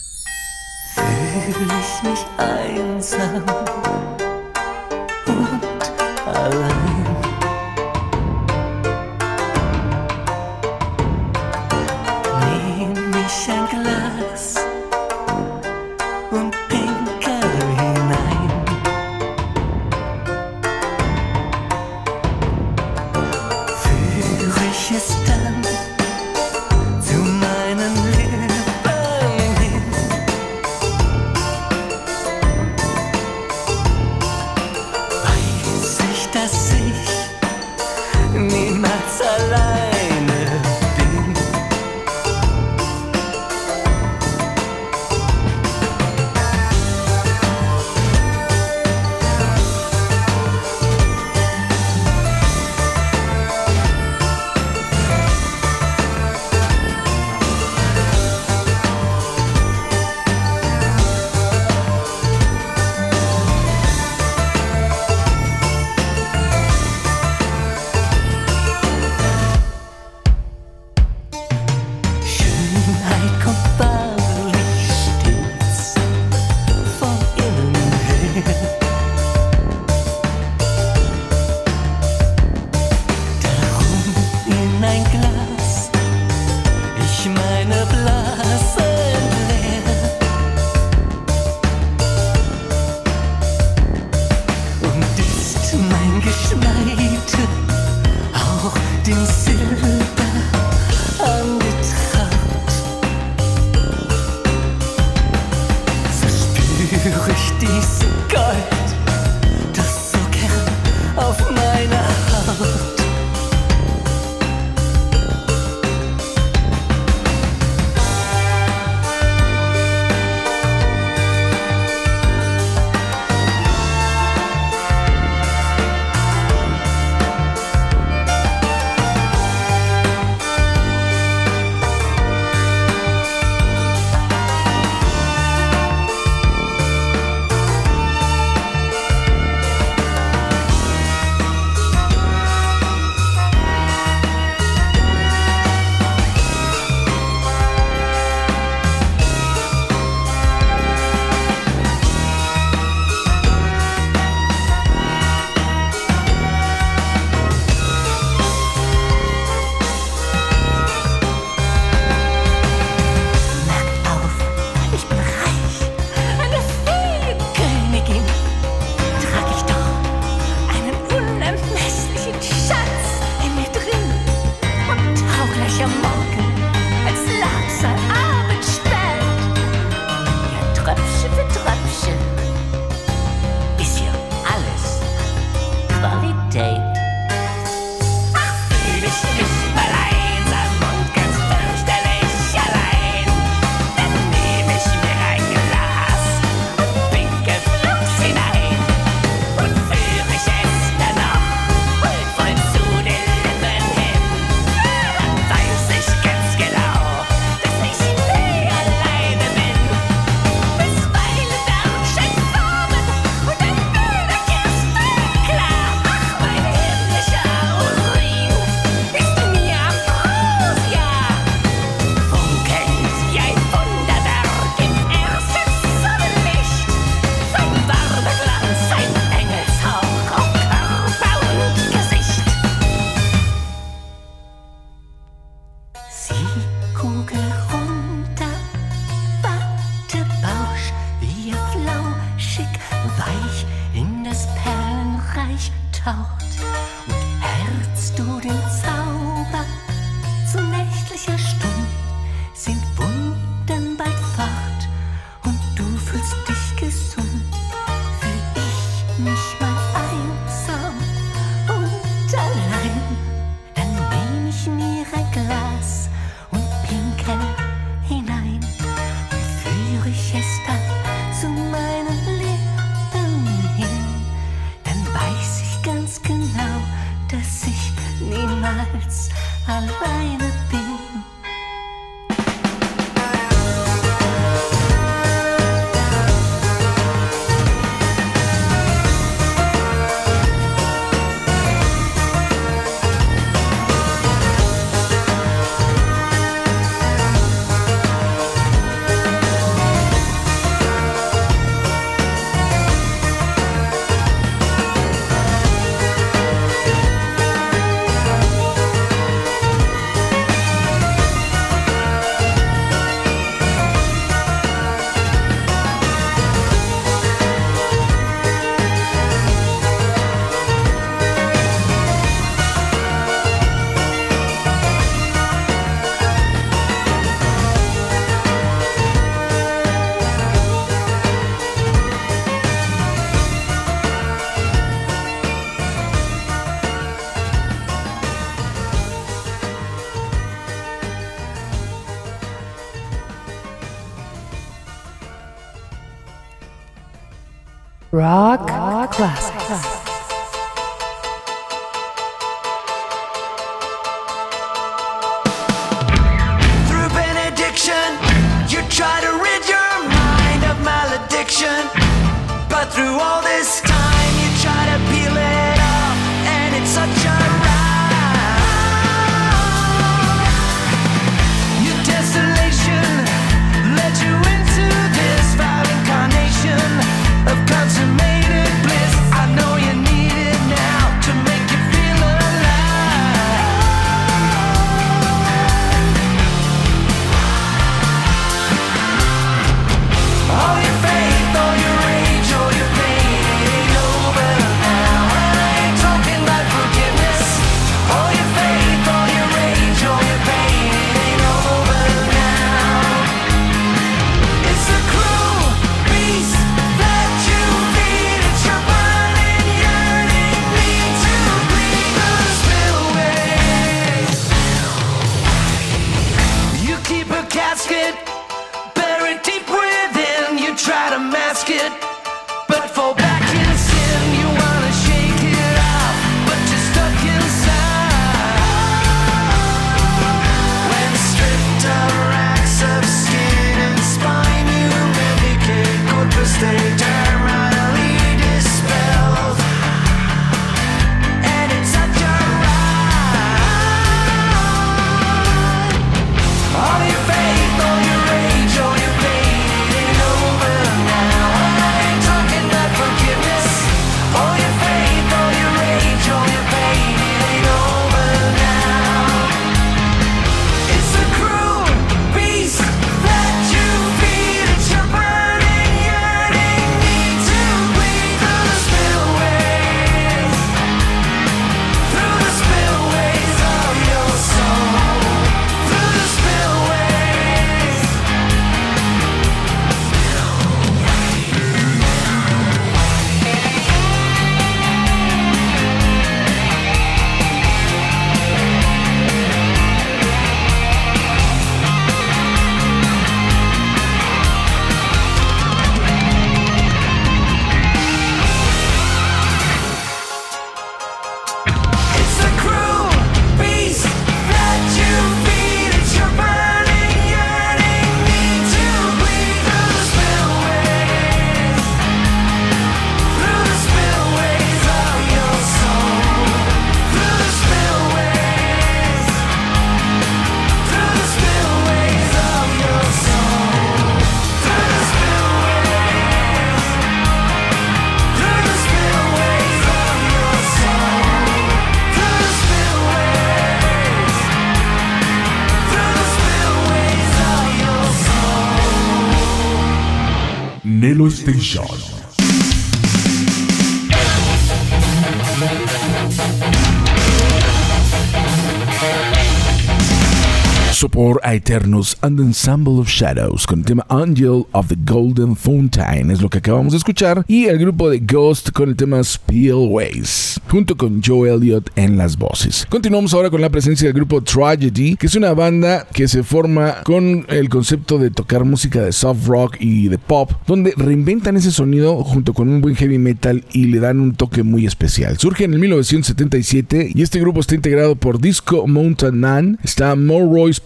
Aeternus and the Ensemble of Shadows con el tema Angel of the Golden Fountain es lo que acabamos de escuchar y el grupo de Ghost con el tema Spillways junto con Joe Elliott en las voces. Continuamos ahora con la presencia del grupo Tragedy que es una banda que se forma con el concepto de tocar música de soft rock y de pop donde reinventan ese sonido junto con un buen heavy metal y le dan un toque muy especial. Surge en el 1977 y este grupo está integrado por Disco Mountain Man, está Mo Royce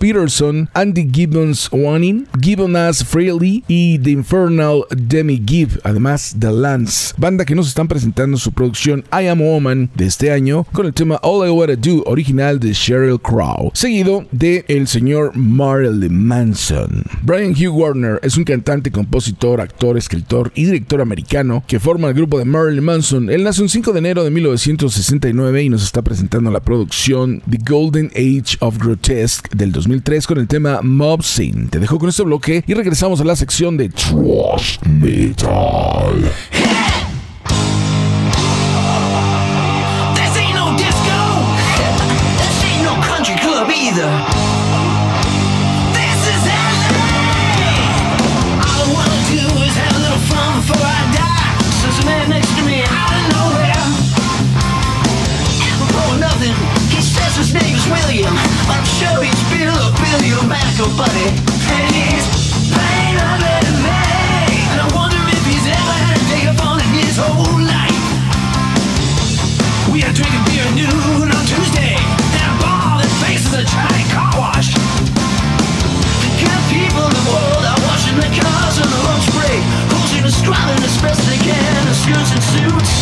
Andy Gibbons Wanning, Gibbons Freely y The Infernal Demi Gibb, además The Lance, banda que nos están presentando su producción I Am a Woman de este año con el tema All I Wanna Do, original de Sheryl Crow, seguido de el señor Marilyn Manson. Brian Hugh Warner es un cantante, compositor, actor, escritor y director americano que forma el grupo de Marilyn Manson. Él nace un 5 de enero de 1969 y nos está presentando la producción The Golden Age of Grotesque del 2003 con el tema Mob Scene. Te dejo con este bloque y regresamos a la sección de Trash Metal. Buddy. And I wonder if he's ever had a day of in his whole life. We are drinking beer at noon on Tuesday a car wash. The people of the world are washing their cars and squalling as best they can in skirts and suits.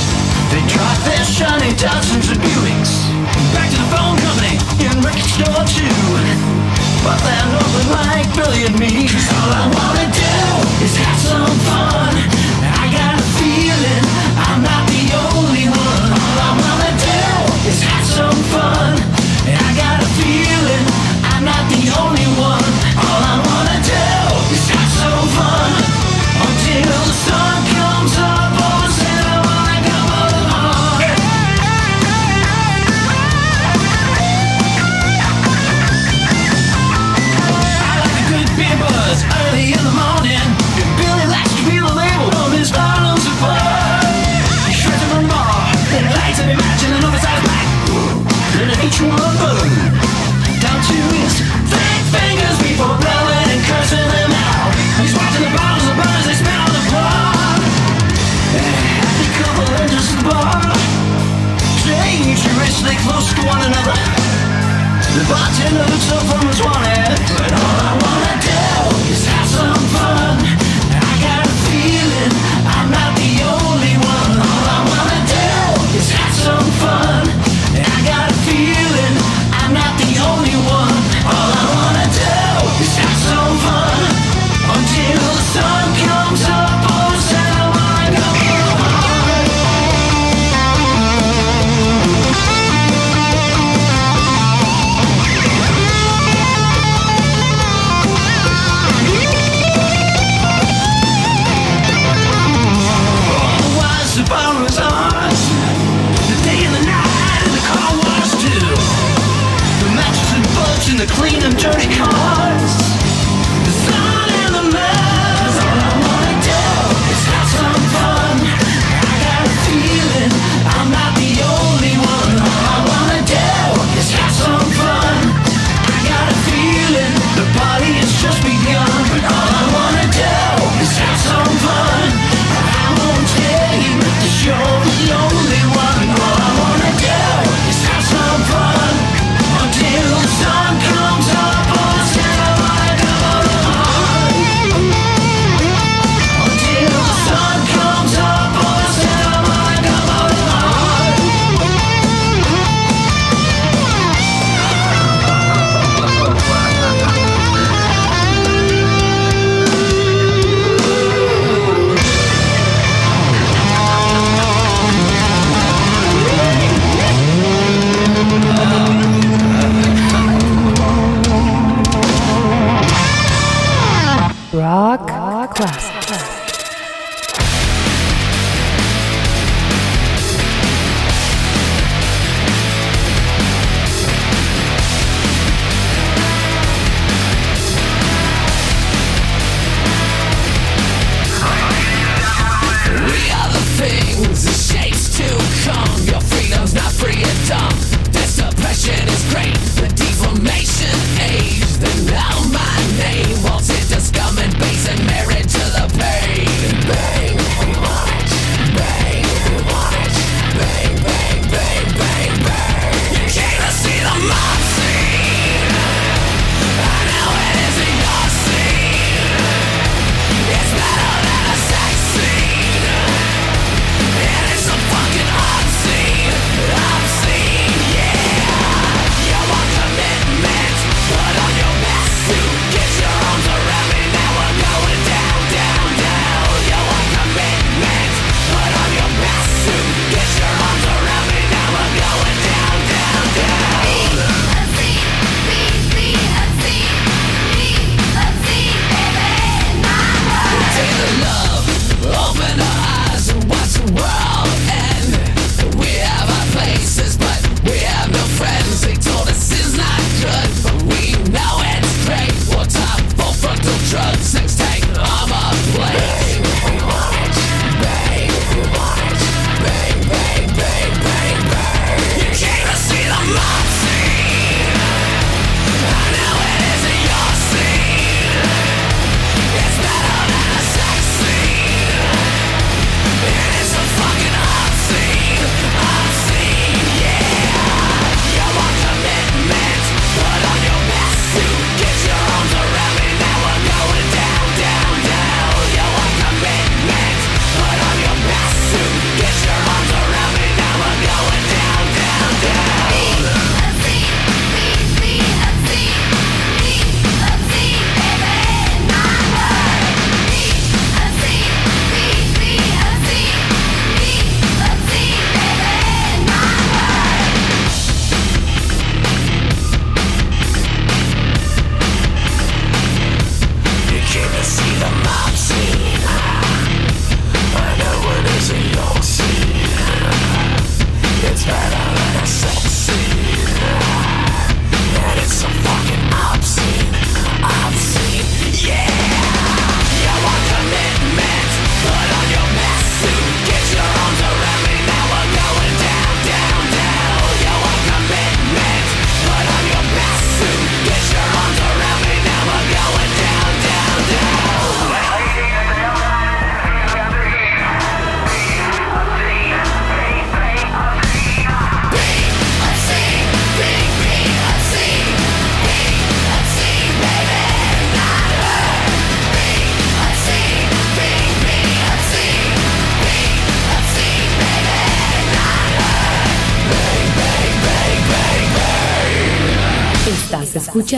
They drive their shiny Datsuns and Buicks back to the phone company in record store too. But they're nothing like Billy and all I wanna do is have some fun. another Watching the looks up from but And all I wanna do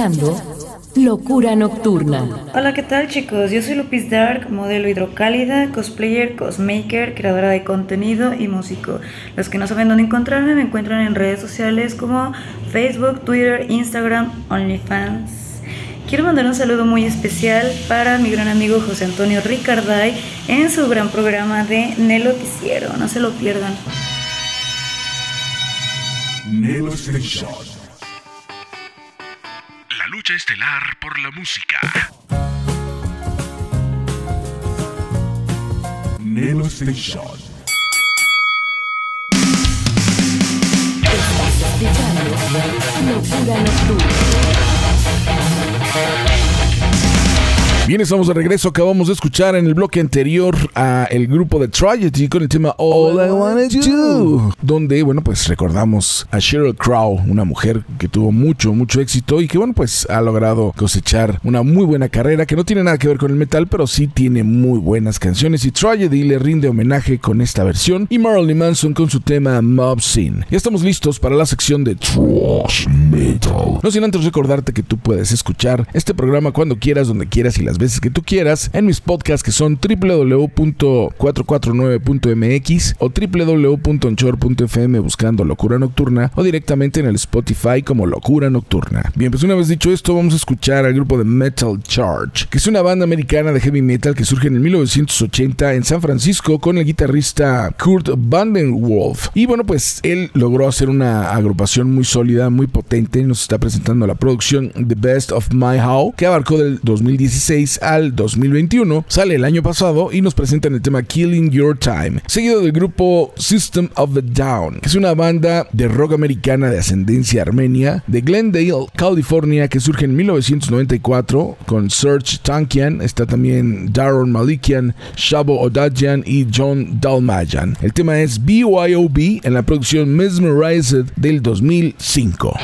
escuchando Locura Nocturna. Hola, ¿qué tal chicos? Yo soy Lupis Dark, modelo hidrocálida, cosplayer, cosmaker, creadora de contenido y músico. Los que no saben dónde encontrarme me encuentran en redes sociales como Facebook, Twitter, Instagram, OnlyFans. Quiero mandar un saludo muy especial para mi gran amigo José Antonio Ricarday en su gran programa de Nelo Quisiero. No se lo pierdan. Nelo Station. Lucha estelar por la música. Nelo Station. Estás escuchando Locura Nocturna. Bien, estamos de regreso. Acabamos de escuchar en el bloque anterior a el grupo de Tragedy con el tema All I Wanna Do, donde, bueno, pues recordamos a Sheryl Crow, una mujer que tuvo mucho, mucho éxito y que, bueno, pues ha logrado cosechar una muy buena carrera que no tiene nada que ver con el metal, pero sí tiene muy buenas canciones y Tragedy le rinde homenaje con esta versión y Marilyn Manson con su tema Mob Scene. Ya estamos listos para la sección de Trash Metal. No sin antes recordarte que tú puedes escuchar este programa cuando quieras, donde quieras y las veces que tú quieras en mis podcasts que son www.449.mx o www.anchor.fm buscando Locura Nocturna o directamente en el Spotify como Locura Nocturna. Bien, pues una vez dicho esto, vamos a escuchar al grupo de Metal Charge, que es una banda americana de heavy metal que surge en el 1980 en San Francisco con el guitarrista Kurt Vandenwolf. Y bueno, pues él logró hacer una agrupación muy sólida, muy potente. Nos está presentando la producción The Best of My How, que abarcó del 2016 al 2021. Sale el año pasado y nos presentan el tema Killing Your Time, seguido del grupo System of the Down, que es una banda de rock americana de ascendencia armenia de Glendale, California, que surge en 1994 con Serge Tankian, está también Daron Malikian, Shabo Odadjian y John Dalmayan. El tema es BYOB en la producción Mesmerized del 2005.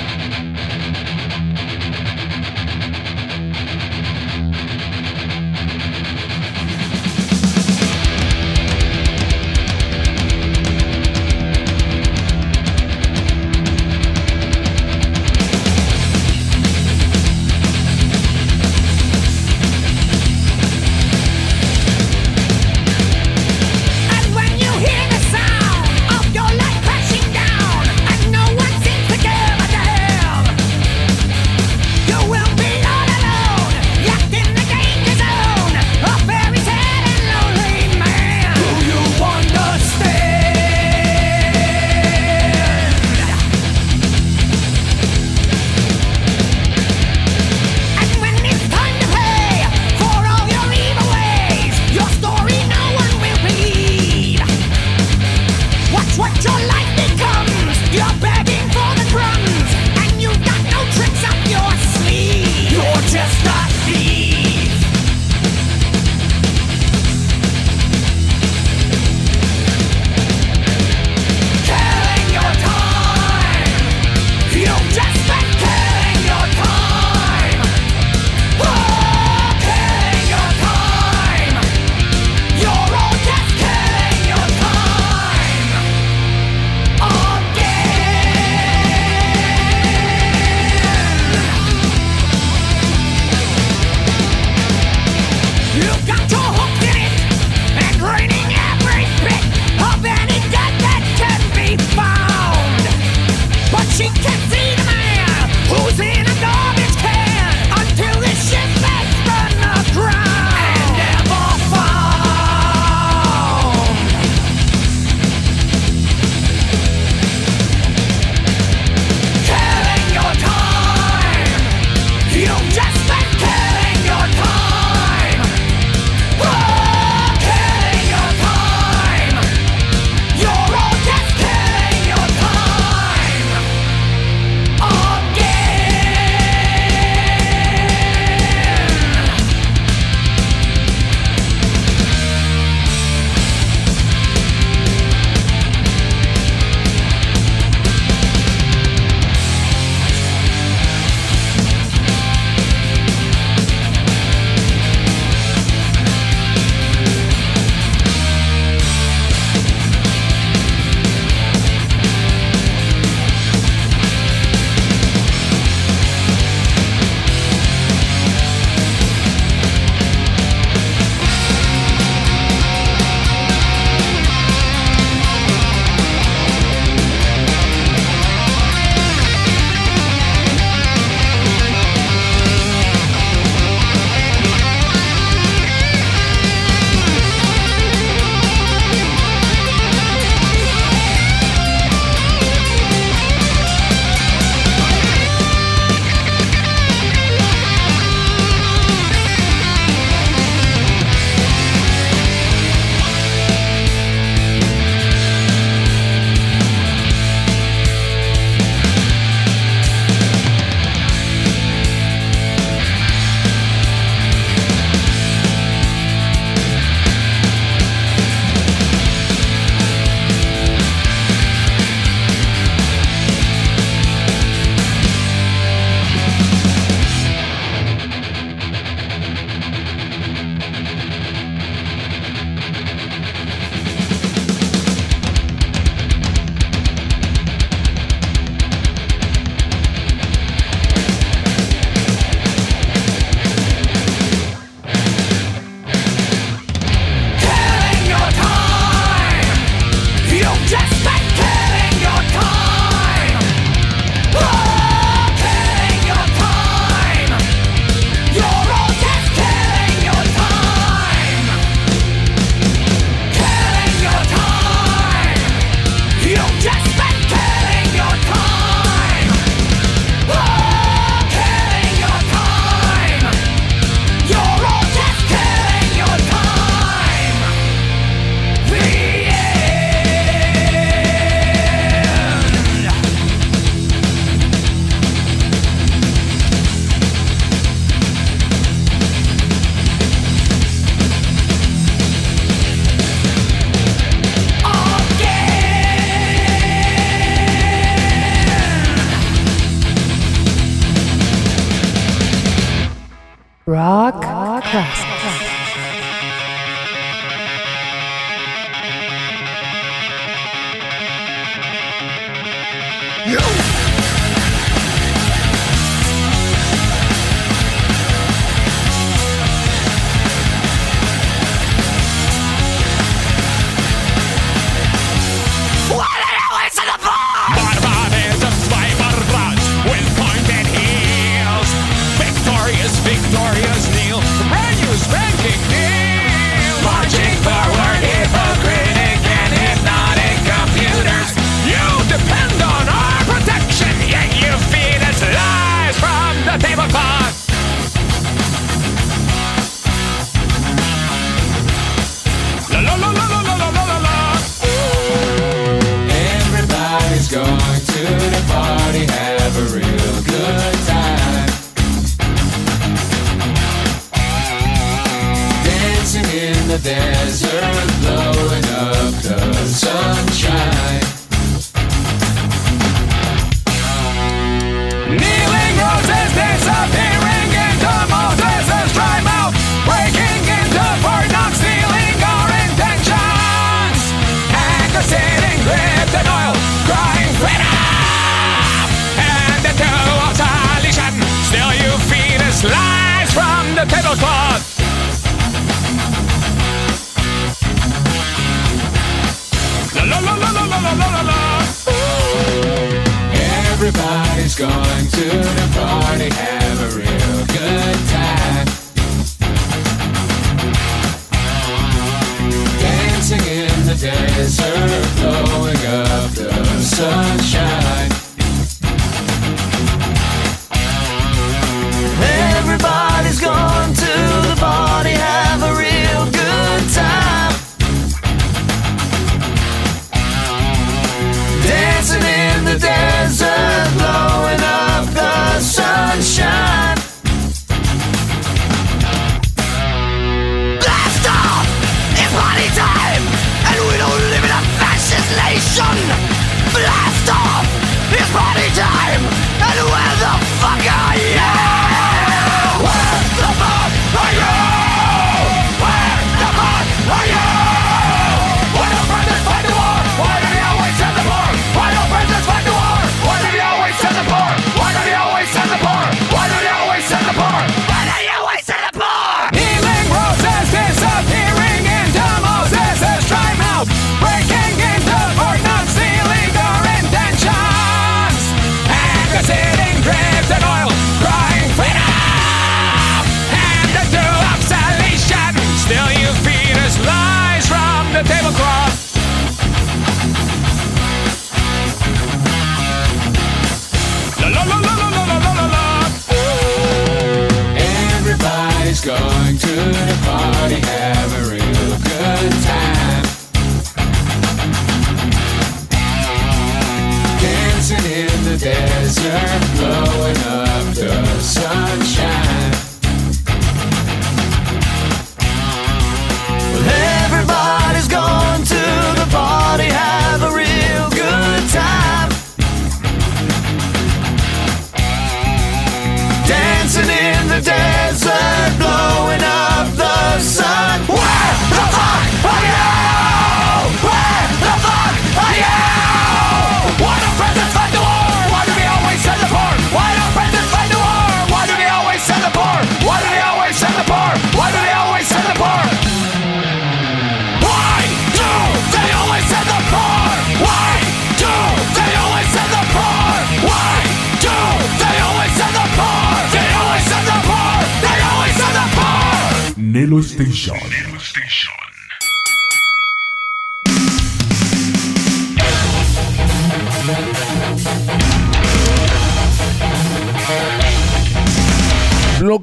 desert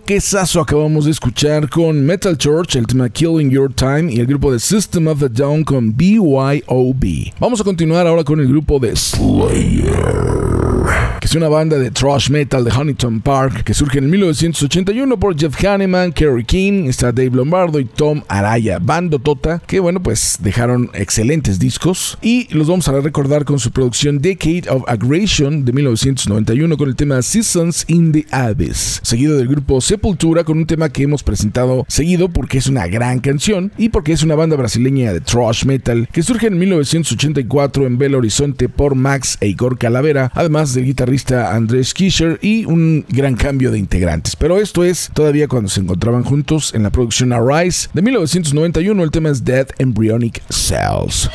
qué sazo acabamos de escuchar con Metal Church, el tema Killing Your Time y el grupo de System of a Down con BYOB. Vamos a continuar ahora con el grupo de Slayer que es una banda de thrash metal de Huntington Park que surge en 1981 por Jeff Hanneman, Kerry King, está Dave Lombardo y Tom Araya, bando tota, que bueno, pues dejaron excelentes discos. Y los vamos a recordar con su producción Decade of Aggression de 1991 con el tema Seasons in the Abyss, seguido del grupo Sepultura con un tema que hemos presentado seguido porque es una gran canción y porque es una banda brasileña de thrash metal que surge en 1984 en Belo Horizonte por Max e Igor Calavera, además del guitarrista Andrés Kischer y un gran cambio de integrantes. Pero esto es todavía cuando se encontraban juntos en la producción Arise de 1991, el tema es Dead Embryonic Cells.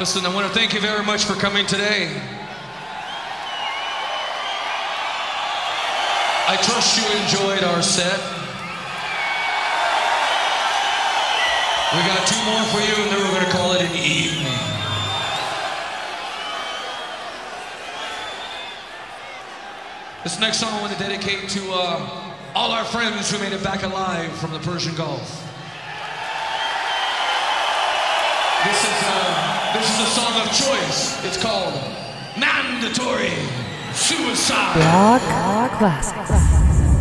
Listen, I want to thank you very much for coming today. I trust you enjoyed our set. We got two more for you, and then we're going to call it an evening. This next song I want to dedicate to uh, all our friends who made it back alive from the Persian Gulf. This is, uh, this is a song of choice. It's called Mandatory Suicide. Rock Classics.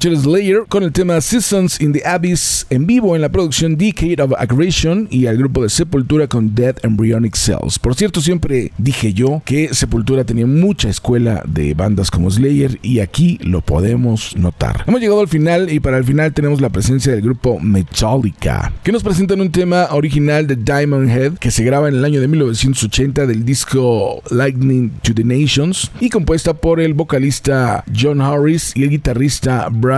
Escuchar con el tema Seasons in the Abyss en vivo en la producción Decade of Aggression y al grupo de Sepultura con Dead Embryonic Cells. Por cierto, siempre dije yo que Sepultura tenía mucha escuela de bandas como Slayer y aquí lo podemos notar. Hemos llegado al final y para el final tenemos la presencia del grupo Metallica, que nos presentan un tema original de Diamond Head que se graba en el año de 1980 del disco Lightning to the Nations y compuesta por el vocalista John Harris y el guitarrista Brian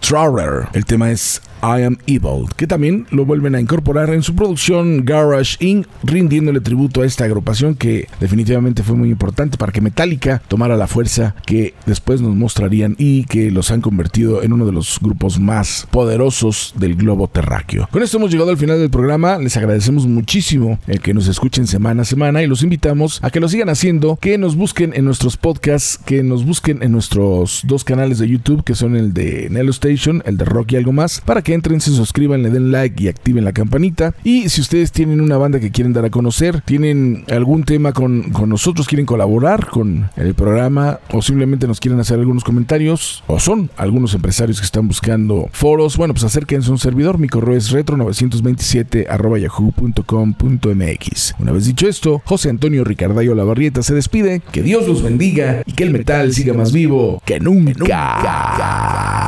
Trower. El tema es I Am Evil, que también lo vuelven a incorporar en su producción Garage Inc., rindiéndole tributo a esta agrupación que definitivamente fue muy importante para que Metallica tomara la fuerza que después nos mostrarían y que los han convertido en uno de los grupos más poderosos del globo terráqueo. Con esto hemos llegado al final del programa, les agradecemos muchísimo el que nos escuchen semana a semana y los invitamos a que lo sigan haciendo, que nos busquen en nuestros podcasts, que nos busquen en nuestros dos canales de YouTube, que son el de Nelo Station, el de Rock y algo más, para que entren, se suscriban, le den like y activen la campanita. Y si ustedes tienen una banda que quieren dar a conocer, tienen algún tema con, con nosotros, quieren colaborar con el programa o simplemente nos quieren hacer algunos comentarios o son algunos empresarios que están buscando foros, bueno, pues acérquense a un servidor. Mi correo es retro927 yahoo.com.mx. Una vez dicho esto, José Antonio Ricardayo Lavarrieta se despide. Que Dios los bendiga y que el metal siga más vivo que nunca.